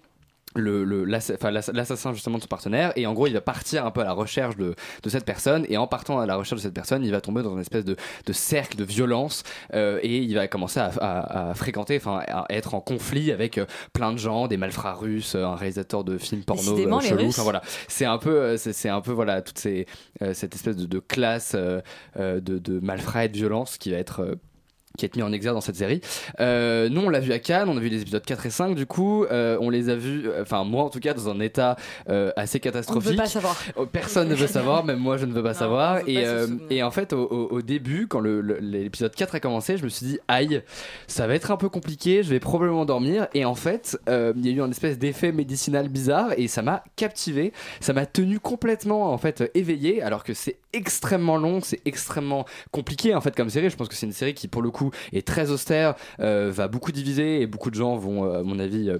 le, le- l'assassin justement de son partenaire. Et en gros il va partir un peu à la recherche de, de cette personne. Et en partant à la recherche de cette personne il va tomber dans une espèce de, de cercle de violence euh, et il va commencer à, à- à fréquenter enfin à être en conflit avec euh, plein de gens des malfrats russes un réalisateur de films porno les chelou. Enfin voilà. C'est un peu euh, c'est, c'est un peu voilà toute ces, euh, cette espèce de, de classe euh, euh, de, de malfrats et de violence qui va être euh, qui est mis en exergue dans cette série. Euh, nous, on l'a vu à Cannes, on a vu les épisodes 4 et 5, du coup, euh, on les a vus, euh, enfin, moi en tout cas, dans un état assez On ne catastrophique. veut pas savoir. Oh, Personne ne veut savoir, même moi je ne veux pas savoir. on veut Et, pas en fait, au, début, quand l'épisode 4 a commencé, je me suis dit, aïe, ça va être un peu compliqué, je vais probablement dormir. Et en fait, il y a eu un espèce d'effet médicinal bizarre et ça m'a captivé, ça m'a tenu complètement en fait éveillé, alors que c'est extrêmement long, c'est extrêmement compliqué en fait comme série. Je pense que c'est une série qui, pour le coup, est très austère, euh, va beaucoup diviser et beaucoup de gens vont, euh, à mon avis,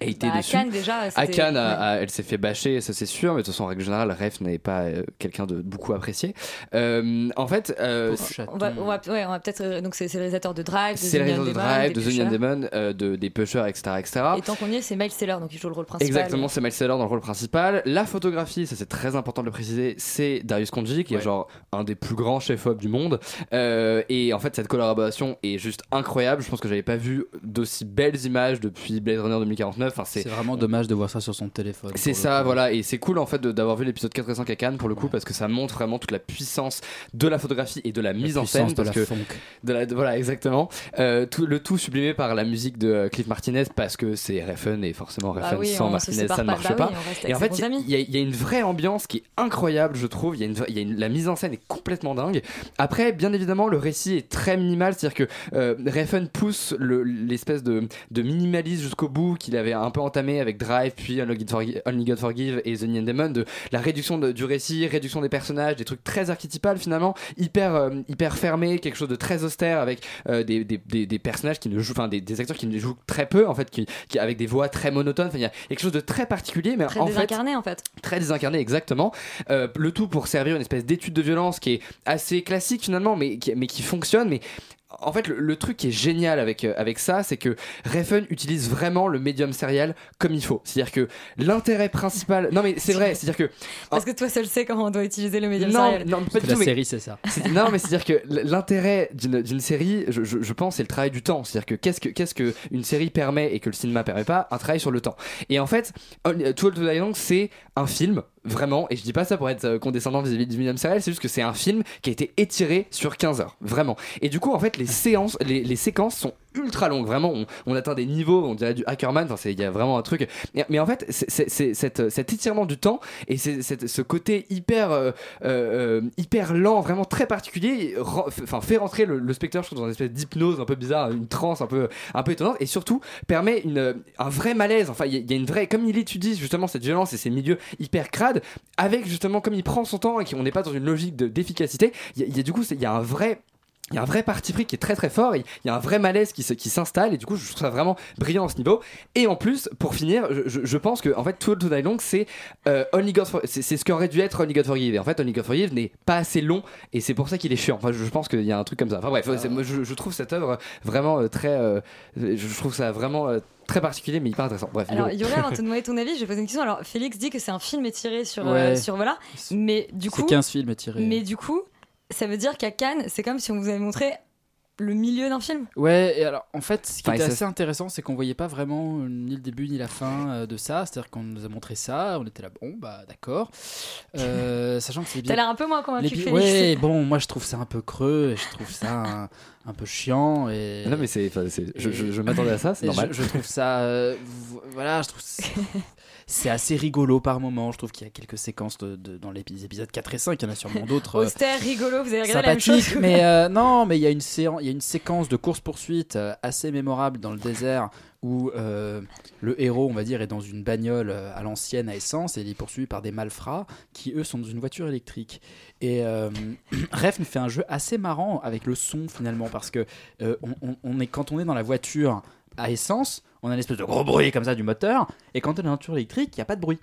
hater Bah, à. Cannes, déjà, à Cannes, ouais. à- à- elle s'est fait bâcher, ça c'est sûr, mais de toute façon, en règle générale, Ref n'est pas euh, quelqu'un de beaucoup apprécié. Euh, en fait, euh, On va, on va, ouais, on va peut-être. Donc, c'est le réalisateur de Drive, de c'est le The de Onion Demon, Drive, de The Onion Pushers. Demon, de, des Pushers, etc. etc. Et tant qu'on y est, c'est Miles Taylor, donc il joue le rôle principal. Exactement, c'est Miles Taylor dans le rôle principal. La photographie, ça c'est très important de le préciser, c'est Darius Konji, qui est genre un des plus grands chefs-op du monde. Et en fait, cette collaboration est juste incroyable. Je pense que j'avais pas vu d'aussi belles images depuis Blade Runner 2049. Enfin, c'est vraiment dommage de voir ça sur son téléphone. c'est ça, voilà, et c'est cool en fait d'avoir vu l'épisode 4 et 5 à Cannes pour le coup parce que ça montre vraiment toute la puissance de la photographie et de la mise en scène de parce la que funk. de la- de- voilà exactement. Euh, tout, le tout sublimé par la musique de euh, Cliff Martinez parce que c'est Refn et forcément Bah Refn oui, sans Martinez ça ne marche Bah pas. oui, et en fait il y, a- il y a une vraie ambiance qui est incroyable je trouve. Il y a une, y a une- la mise en scène est complètement dingue. Après bien évidemment le récit est très minimal c'est à dire que euh, Refn pousse le- l'espèce de, de minimalisme jusqu'au bout qu'il avait un peu entamé avec Drive puis Only God Forgive, Only God Forgive et The Onion Demon de la réduction de- du récit réduction des personnages des trucs très archétypales finalement hyper euh, hyper fermé quelque chose de très austère avec euh, des, des, des, des personnages qui ne jouent enfin des, acteurs qui ne jouent très peu en fait qui, qui avec des voix très monotones Enfin, il y a quelque chose de très particulier mais Très en fait désincarné en fait. très désincarné exactement Euh, le tout pour servir une espèce d'étude de violence qui est assez classique finalement mais qui, mais qui fonctionne mais en fait, le, le truc qui est génial avec, euh, avec ça, c'est que Refn utilise vraiment le médium serial comme il faut. C'est-à-dire que l'intérêt principal. Non, mais c'est vrai, c'est-à-dire que. Parce que toi seul sais comment on doit utiliser le médium Non, serial. non, pas du la mais- série, c'est ça. Non, mais c'est-à-dire que l'intérêt d'une série, je, je- je pense, c'est le travail du temps. C'est-à-dire que qu'est-ce que qu'est-ce que une série permet et que le cinéma permet pas? Un travail sur le temps. Et en fait, Too Old to Die Young, c'est un film vraiment, et je dis pas ça pour être euh, condescendant vis-à-vis du médium serial, c'est juste que c'est un film qui a été étiré sur 15 heures, vraiment. Et du coup, en fait, les séances, les séquences sont ultra longues, vraiment. On, atteint des niveaux, on dirait du Hackerman. Enfin, il y a vraiment un truc. Mais, en fait, c'est- cet étirement du temps et c'est ce côté hyper, euh, euh, hyper lent, vraiment très particulier, enfin fait rentrer le, spectateur, dans une espèce d'hypnose un peu bizarre, une transe un peu, un peu étonnante, et surtout permet une, un vrai malaise. Enfin, il y, a- une vraie, comme il étudie justement cette violence et ces milieux hyper crades, avec justement comme il prend son temps et qu'on n'est pas dans une logique de- d'efficacité, il y, y a du coup, il y a un vrai il y a un vrai parti pris qui est très très fort, il y a un vrai malaise qui se- qui s'installe, et du coup je trouve ça vraiment brillant à ce niveau. Et en plus, pour finir, je, je- je pense que en fait Too Old to Die Long c'est euh, Only God For- c'est c'est ce qu'aurait dû être Only God Forgive. Et en fait Only God Forgive n'est pas assez long, et c'est pour ça qu'il est chiant. Enfin, je, je pense qu'il y a un truc comme ça. Enfin bref, c'est- moi, je, je trouve cette œuvre vraiment euh, très, euh, je trouve ça vraiment euh, très particulier mais hyper intéressant. Bref. Alors. Yoria, avant de te demander ton avis, je vais poser une question. Alors, Félix dit que c'est un film étiré sur, euh, sur voilà, mais du C'est coup, 15 films étirés. mais du coup, ça veut dire qu'à Cannes, c'est comme si on vous avait montré le milieu d'un film. Ouais, et alors en fait, ce qui Enfin, était assez intéressant, c'est qu'on voyait pas vraiment euh, ni le début ni la fin euh, de ça. C'est-à-dire qu'on nous a montré ça, on était là, bon, bah d'accord. Euh, sachant que c'est bien. T'as l'air un peu moins convaincu Les que bi- Félix. Ouais, bon, moi je trouve ça un peu creux, et je trouve ça un, un peu chiant. Et... Non mais c'est, je, je- je m'attendais à ça, c'est normal. Je, je trouve ça. euh, vo- voilà, je trouve. c'est assez rigolo par moment. Je trouve qu'il y a quelques séquences de, de- dans les épisodes 4 et 5. Il y en a sûrement d'autres. euh, Austère, rigolo, vous avez regardé la même chose mais euh, non, mais il y a une il y a une séquence de course poursuite assez mémorable dans le désert où euh, le héros, on va dire, est dans une bagnole euh, à l'ancienne à essence et il est poursuivi par des malfrats qui eux sont dans une voiture électrique. Et euh, Refn fait un jeu assez marrant avec le son finalement parce que euh, on est quand on est dans la voiture à essence, on a une espèce de gros bruit comme ça du moteur et quand on est la voiture électrique, il y a pas de bruit.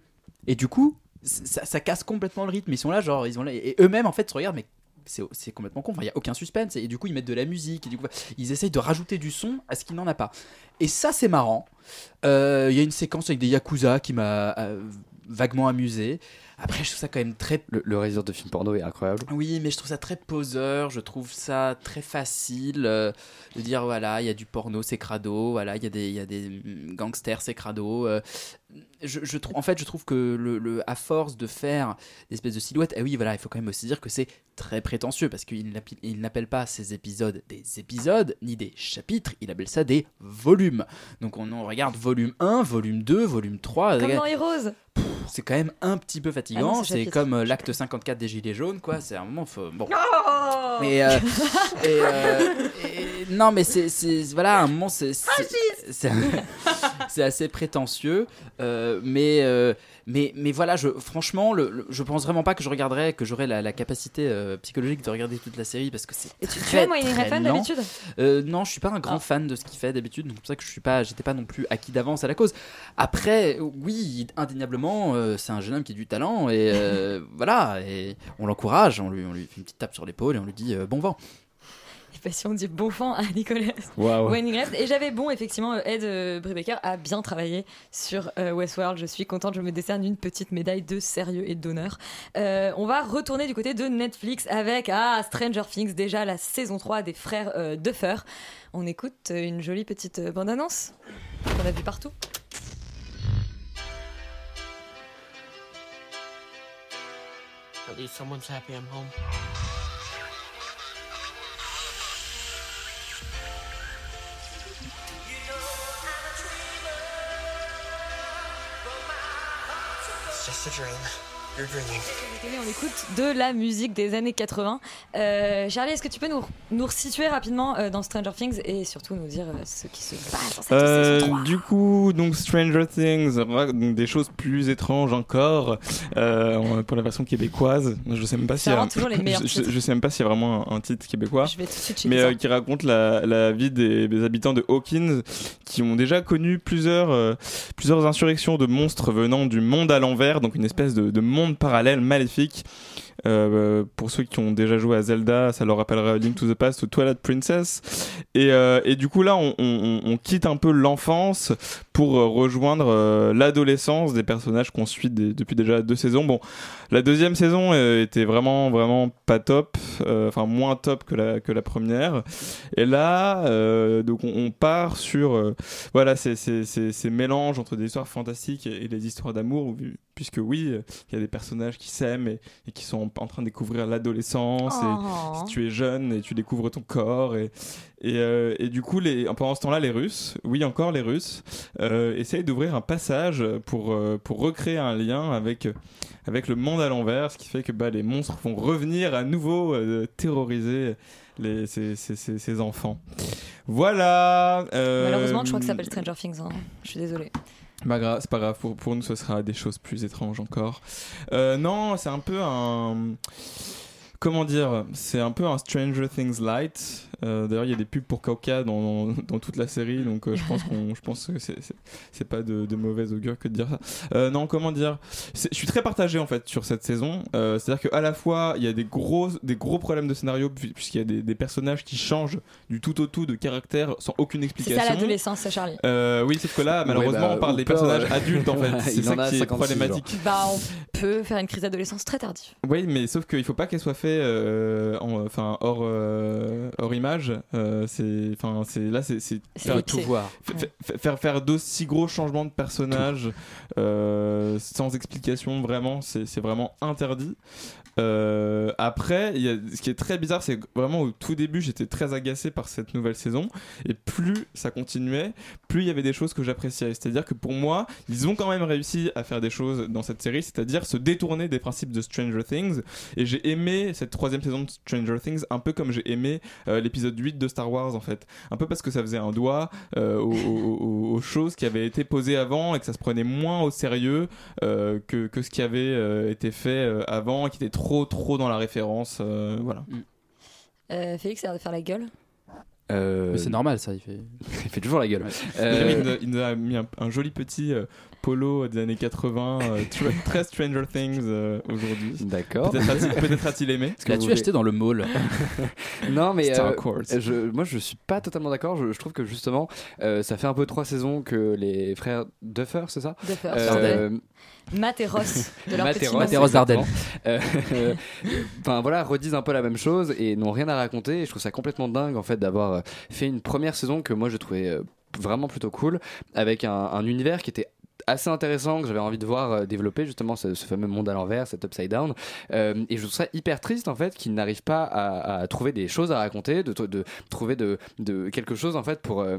Et du coup, ça, ça casse complètement le rythme. Ils sont là, genre, ils ont là, et eux-mêmes en fait se regardent, mais c'est complètement con. Enfin, il y a aucun suspense et du coup ils mettent de la musique et du coup ils essayent de rajouter du son à ce qu'il n'en a pas. Et ça c'est marrant. Euh, Il y a une séquence avec des yakuza qui m'a euh, vaguement amusé. Après je trouve ça quand même très Le, le réalisateur de film porno est incroyable. oui, mais je trouve ça très poseur, je trouve ça très facile euh, de dire voilà, il y a du porno, c'est crado, voilà, il y a des, il y a des gangsters, c'est crado. euh, je, je trouve, en fait, je trouve que le, le- à force de faire des espèces de silhouettes, ah oui, voilà, il faut quand même aussi dire que c'est très prétentieux parce qu'il n'appelle- il n'appelle pas ces épisodes des épisodes ni des chapitres, il appelle ça des volumes. Donc on, on regarde volume 1, volume 2, volume 3. Comme dans Heroes. C'est quand même un petit peu Ah fatigant. c'est comme euh, l'acte 54 des Gilets jaunes, quoi. C'est un moment, faut... bon. Oh Et, euh, et, euh, et- non, mais c'est, voilà, un moment, c'est, c'est, assez prétentieux, euh, mais, euh, mais, mais voilà, je, franchement, le, le- je pense vraiment pas que je regarderais, que j'aurais la, la capacité euh, psychologique de regarder toute la série parce que c'est Et tu, tu très, Wayne très Refn lent. d'habitude? Non, je suis pas un grand Ah. fan de ce qu'il fait d'habitude, donc c'est pour ça que je suis pas, j'étais pas non plus acquis d'avance à la cause. Après, oui, indéniablement, c'est un jeune homme qui a du talent et voilà, et on l'encourage, on lui, on lui fait une petite tape sur l'épaule et on lui dit bon vent. Et pas si on dit bon vent à Nicolas Refn. Et j'avais bon, effectivement, euh, Ed euh, Brubaker a bien travaillé sur euh, Westworld. Je suis contente, je me décerne une petite médaille de sérieux et d'honneur. Euh, on va retourner du côté de Netflix avec ah, Stranger Things, déjà la saison 3 des frères euh, Duffer. On écoute une jolie petite bande-annonce qu'on a vue partout. At least someone's happy I'm home. Just a dream. On écoute de la musique des années 80. Euh, Charlie, est-ce que tu peux nous, nous resituer rapidement euh, dans Stranger Things et surtout nous dire euh, ce qui se passe dans cette Euh, saison 3 du coup, donc Stranger Things, des choses plus étranges encore euh, pour la version québécoise. Je sais même pas a, toujours les meilleurs je, sais même pas s'il y a vraiment un, un titre québécois. Je vais tout de suite mais euh, qui raconte la, la vie des, des habitants de Hawkins qui ont déjà connu plusieurs euh, plusieurs insurrections de monstres venant du monde à l'envers, donc une espèce de, de monde parallèle maléfique. Euh, pour ceux qui ont déjà joué à Zelda, ça leur rappellera Link to the Past ou Twilight Princess. Et, euh, du coup là, on, quitte un peu l'enfance pour euh, rejoindre l'adolescence des personnages qu'on suit depuis déjà deux saisons. Bon, la deuxième saison était vraiment vraiment pas top, enfin moins top que la que la première. Et là, donc on, part sur voilà ces, ces, mélanges entre des histoires fantastiques et, des histoires d'amour, puisque oui, il y a des personnages qui s'aiment et qui sont en, en train de découvrir l'adolescence. Oh. Et si tu es jeune et tu découvres ton corps et et, euh, et du coup, les, pendant ce temps-là, les Russes, oui encore les Russes, euh, essayent d'ouvrir un passage pour, euh, pour recréer un lien avec, avec le monde à l'envers, ce qui fait que bah, les monstres vont revenir à nouveau euh, terroriser les, ces, ces- ces- ces enfants. Voilà. euh, Malheureusement, je crois que ça s'appelle Stranger Things. hein. Je suis désolée. Bah, c'est pas grave, pour, pour nous ce sera des choses plus étranges encore. Euh, non, c'est un peu un. Comment dire C'est un peu un Stranger Things light. Euh, D'ailleurs, il y a des pubs pour Coca dans, dans, dans toute la série, donc euh, je pense qu'on, je pense que c'est- c'est c'est pas de, de mauvaise augure que de dire ça. Euh, non, comment dire C'est- Je suis très partagé en fait sur cette saison. Euh, C'est-à-dire qu'à la fois il y a des gros, des gros problèmes de scénario pu- puisqu'il y a des, des personnages qui changent du tout au tout de caractère sans aucune C'est explication. ça l'adolescence, ça, Charlie. Euh, oui, sauf que là, malheureusement, bah, on parle des personnages adultes en fait. C'est ça en qui est 56 problématique. Bah, on peut peut faire une crise d'adolescence très tardive. Oui, mais sauf qu'il faut pas qu'elle soit faite euh, en- enfin hors euh, hors image. Euh, c'est enfin c'est là c'est c'est C'est faut tout voir. fa- fa- faire faire d'aussi gros changements de personnages euh, sans explication vraiment c'est c'est vraiment interdit. Euh, après, il y a, ce qui est très bizarre, c'est que vraiment au tout début, j'étais très agacé par cette nouvelle saison, et plus ça continuait, plus il y avait des choses que j'appréciais. C'est-à-dire que pour moi, ils ont quand même réussi à faire des choses dans cette série, c'est-à-dire se détourner des principes de Stranger Things. Et j'ai aimé cette troisième saison de Stranger Things, un peu comme j'ai aimé euh, l'épisode 8 de Star Wars en fait, un peu parce que ça faisait un doigt euh, aux, aux- aux- aux choses qui avaient été posées avant et que ça se prenait moins au sérieux euh, que, que ce qui avait euh, été fait euh, avant, et qui était trop trop dans la référence. euh, voilà. Euh, Félix a l'air de faire la gueule? Mais c'est normal ça, il fait. il fait toujours la gueule. Il, nous- il nous a mis un, un joli petit euh, polo des années 80, euh, tr- très Stranger Things euh, aujourd'hui. D'accord. Peut-être a-t-il aimé L'as-tu acheté dans le mall non mais Star euh, je, moi je suis pas totalement d'accord. Je, je trouve que justement euh, ça fait un peu trois saisons que les frères Duffer, c'est ça? Duffer, Euh, Matt et Ross de leur Matt petit. Matt et Ross. Euh, Enfin voilà, redisent un peu la même chose et n'ont rien à raconter. Et je trouve ça complètement dingue en fait d'avoir fait une première saison que moi je trouvais euh, vraiment plutôt cool avec un, un univers qui était assez intéressant que j'avais envie de voir euh, développer justement ce, fameux monde à l'envers cet upside down. Euh, et je ça hyper triste en fait qu'ils n'arrivent pas à, trouver des choses à raconter de, trouver de, de quelque chose en fait pour euh,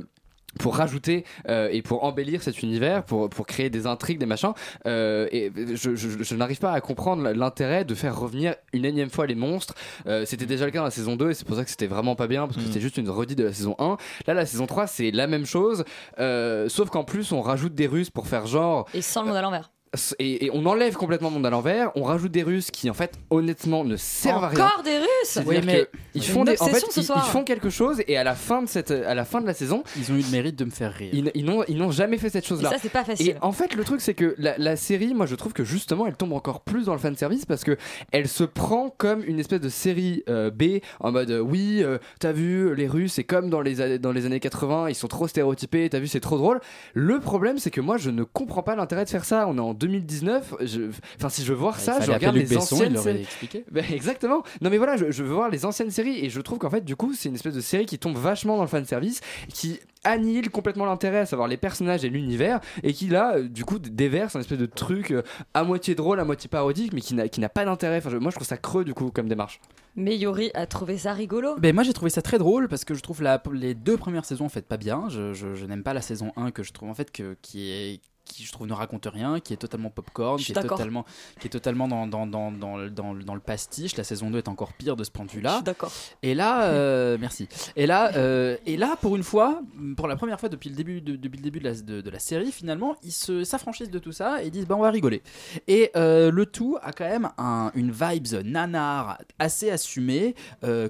pour rajouter euh, et pour embellir cet univers, pour, pour créer des intrigues, des machins. Euh, et je, je- je n'arrive pas à comprendre l'intérêt de faire revenir une énième fois les monstres. Euh, c'était déjà le cas dans la saison 2 et c'est pour ça que c'était vraiment pas bien parce que Mm. c'était juste une redite de la saison 1. Là, la saison 3, c'est la même chose, euh, sauf qu'en plus, on rajoute des Russes pour faire genre. Et sans le monde à l'envers. Et, et on enlève complètement le monde à l'envers, on rajoute des Russes qui en fait honnêtement ne servent à rien. Encore des Russes C'est-à-dire mais ils font des, en fait, ils- soir. ils font quelque chose et à la fin de cette, à la fin de la saison, Ils ont eu le mérite de me faire rire. ils, ils n'ont, ils n'ont jamais fait cette chose-là. Ça, c'est pas facile. Et en fait, le truc, c'est que la, la série, moi, je trouve que justement, elle tombe encore plus dans le fan service parce que elle se prend comme une espèce de série euh, B en mode euh, oui, euh, t'as vu, les Russes, c'est comme dans les, années- dans les années 80, ils sont trop stéréotypés, t'as vu, c'est trop drôle. Le problème, c'est que moi, je ne comprends pas l'intérêt de faire ça. On est en 2019. je- Enfin, si je veux voir ça, je regarde les Besson, anciennes séries. Ben, exactement. Non mais voilà, je, je veux voir les anciennes séries et je trouve qu'en fait du coup c'est une espèce de série qui tombe vachement dans le fan service, qui annihile complètement l'intérêt à savoir les personnages et l'univers et qui là euh, du coup déverse un espèce de truc euh, à moitié drôle, à moitié parodique mais qui n'a qui n'a pas d'intérêt. Enfin, je- moi je trouve ça creux du coup comme démarche. Mais Yori a trouvé ça rigolo. Ben moi j'ai trouvé ça très drôle parce que je trouve la, les deux premières saisons en fait pas bien. Je, je- je n'aime pas la saison 1 que je trouve en fait que, qui est qui je trouve ne raconte rien, qui est totalement popcorn, qui est totalement qui est totalement dans, dans, dans, dans, le- dans, le- dans le pastiche. La saison 2 est encore pire de ce point de vue-là. d'accord. Et là, euh, merci. Et là, euh, et là, pour une fois, pour la première fois depuis le début de, depuis le début de la, de, de la série, finalement, ils se s'affranchissent de tout ça et disent bah on va rigoler. Et euh, le tout a quand même un, une vibes nanar assez assumée,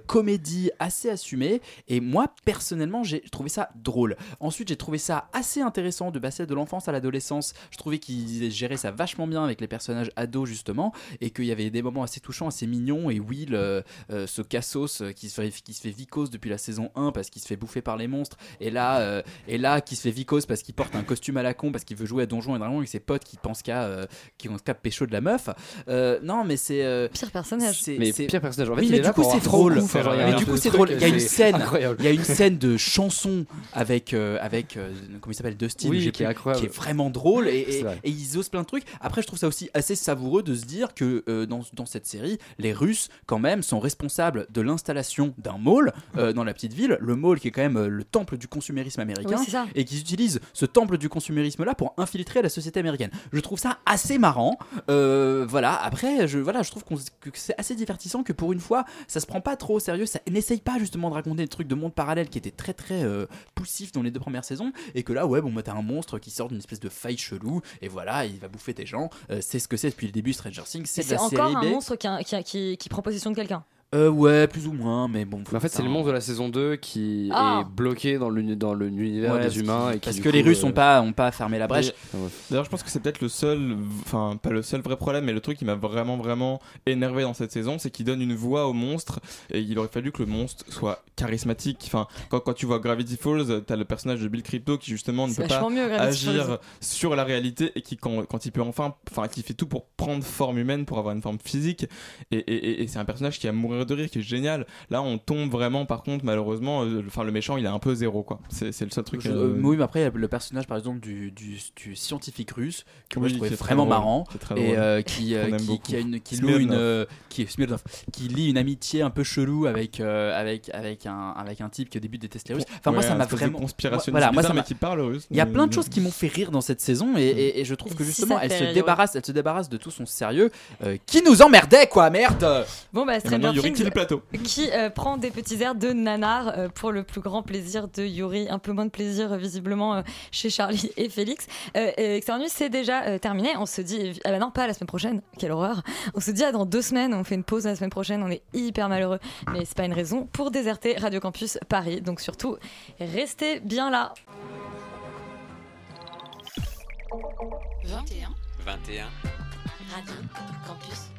comédie assez assumée. Et moi, personnellement, j'ai trouvé ça drôle. Ensuite, j'ai trouvé ça assez intéressant de passer de l'enfance à l'adolescence. Je trouvais qu'ils géraient ça vachement bien avec les personnages ados justement, et qu'il y avait des moments assez touchants, assez mignons. Et Will, euh, euh, ce cassos euh, qui se fait, qui se fait vicose depuis la saison 1 parce qu'il se fait bouffer par les monstres, et là, euh, et là qui se fait vicose parce qu'il porte un costume à la con parce qu'il veut jouer à Donjons et Dragons avec ses potes qui pensent qu'à euh, qui ont qu'à pécho de la meuf. Euh, non, mais c'est euh, Pire personnage. c'est- Mais c'est- pire personnage. En fait, oui, il mais du coup c'est drôle. mais du coup c'est drôle. Il y a une scène, il y a une scène de chanson avec euh, avec euh, comment il s'appelle Dustin, qui est vraiment drôle et, ils osent plein de trucs. Après, je trouve ça aussi assez savoureux de se dire que euh, dans, dans cette série, les Russes quand même sont responsables de l'installation d'un mall euh, dans la petite ville, le mall qui est quand même euh, le temple du consumérisme américain Oui, et qu'ils utilisent ce temple du consumérisme là pour infiltrer la société américaine. Je trouve ça assez marrant. Euh, voilà. Après, je voilà, je trouve que c'est assez divertissant que pour une fois, ça se prend pas trop au sérieux. Ça n'essaye pas justement de raconter des trucs de monde parallèle qui étaient très très euh, poussifs dans les deux premières saisons et que là, ouais, bon, bah t'as un monstre qui sort d'une espèce de et voilà, il va bouffer des gens. Euh, c'est ce que c'est depuis le début Stranger Things. C'est de la encore série un monstre qui, a- qui, a- qui- qui prend possession de quelqu'un. Euh, ouais, plus ou moins, mais bon. Mais en fait, c'est le monde de la saison 2 qui Ah. est bloqué dans l'uni- dans le- l'univers Ouais, des parce humains. qu'ils- Et qui, parce du que coup, les Russes euh, ont pas, ont pas fermé la brèche. Ah. D'ailleurs, je pense que c'est peut-être le seul, enfin pas le seul vrai problème, mais le truc qui m'a vraiment vraiment énervé dans cette saison, c'est qu'il donne une voix au monstre et il aurait fallu que le monstre soit charismatique. Enfin, quand, quand tu vois Gravity Falls, t'as le personnage de Bill Crypto qui justement ne C'est peut pas vachement mieux, Gravity agir Falls. sur la réalité et qui quand, quand il peut enfin, enfin qui fait tout pour prendre forme humaine, pour avoir une forme physique. Et, et- et- et c'est un personnage qui a mourir de rire, qui est génial. Là, on tombe vraiment, par contre, malheureusement, euh, enfin le méchant, il est un peu zéro quoi. C'est c'est le seul truc. Je- euh, euh, oui, mais après, il y a le personnage, par exemple, du, du, du scientifique russe, que moi Oui, je trouvais qui est très vraiment drôle, marrant, très et euh, qui, euh, qui, qui a une, qui loue une, qui qui lie une amitié un peu chelou avec, euh, avec, avec, un, avec un type qui au début déteste les Russes. Enfin, moi, ça m'a vraiment. conspirationniste Voilà, moi, ça mais qui parle russe. Il y a plein de choses qui m'ont fait rire dans cette saison, et, et- et je trouve que justement, elle se débarrasse, elle se débarrasse de tout son sérieux, qui nous emmerdait, quoi, merde! Bon bah maintenant, Stranger Le plateau. qui euh, prend des petits airs de nanar euh, pour le plus grand plaisir de Yuri, un peu moins de plaisir euh, visiblement euh, chez Charlie et Félix. Euh, Externus c'est déjà euh, terminé, on se dit ah bah non pas la semaine prochaine, quelle horreur. On se dit ah, dans deux semaines, on fait une pause la semaine prochaine, on est hyper malheureux, mais c'est pas une raison pour déserter Radio Campus Paris. Donc surtout restez bien là. 21 21. Radio Campus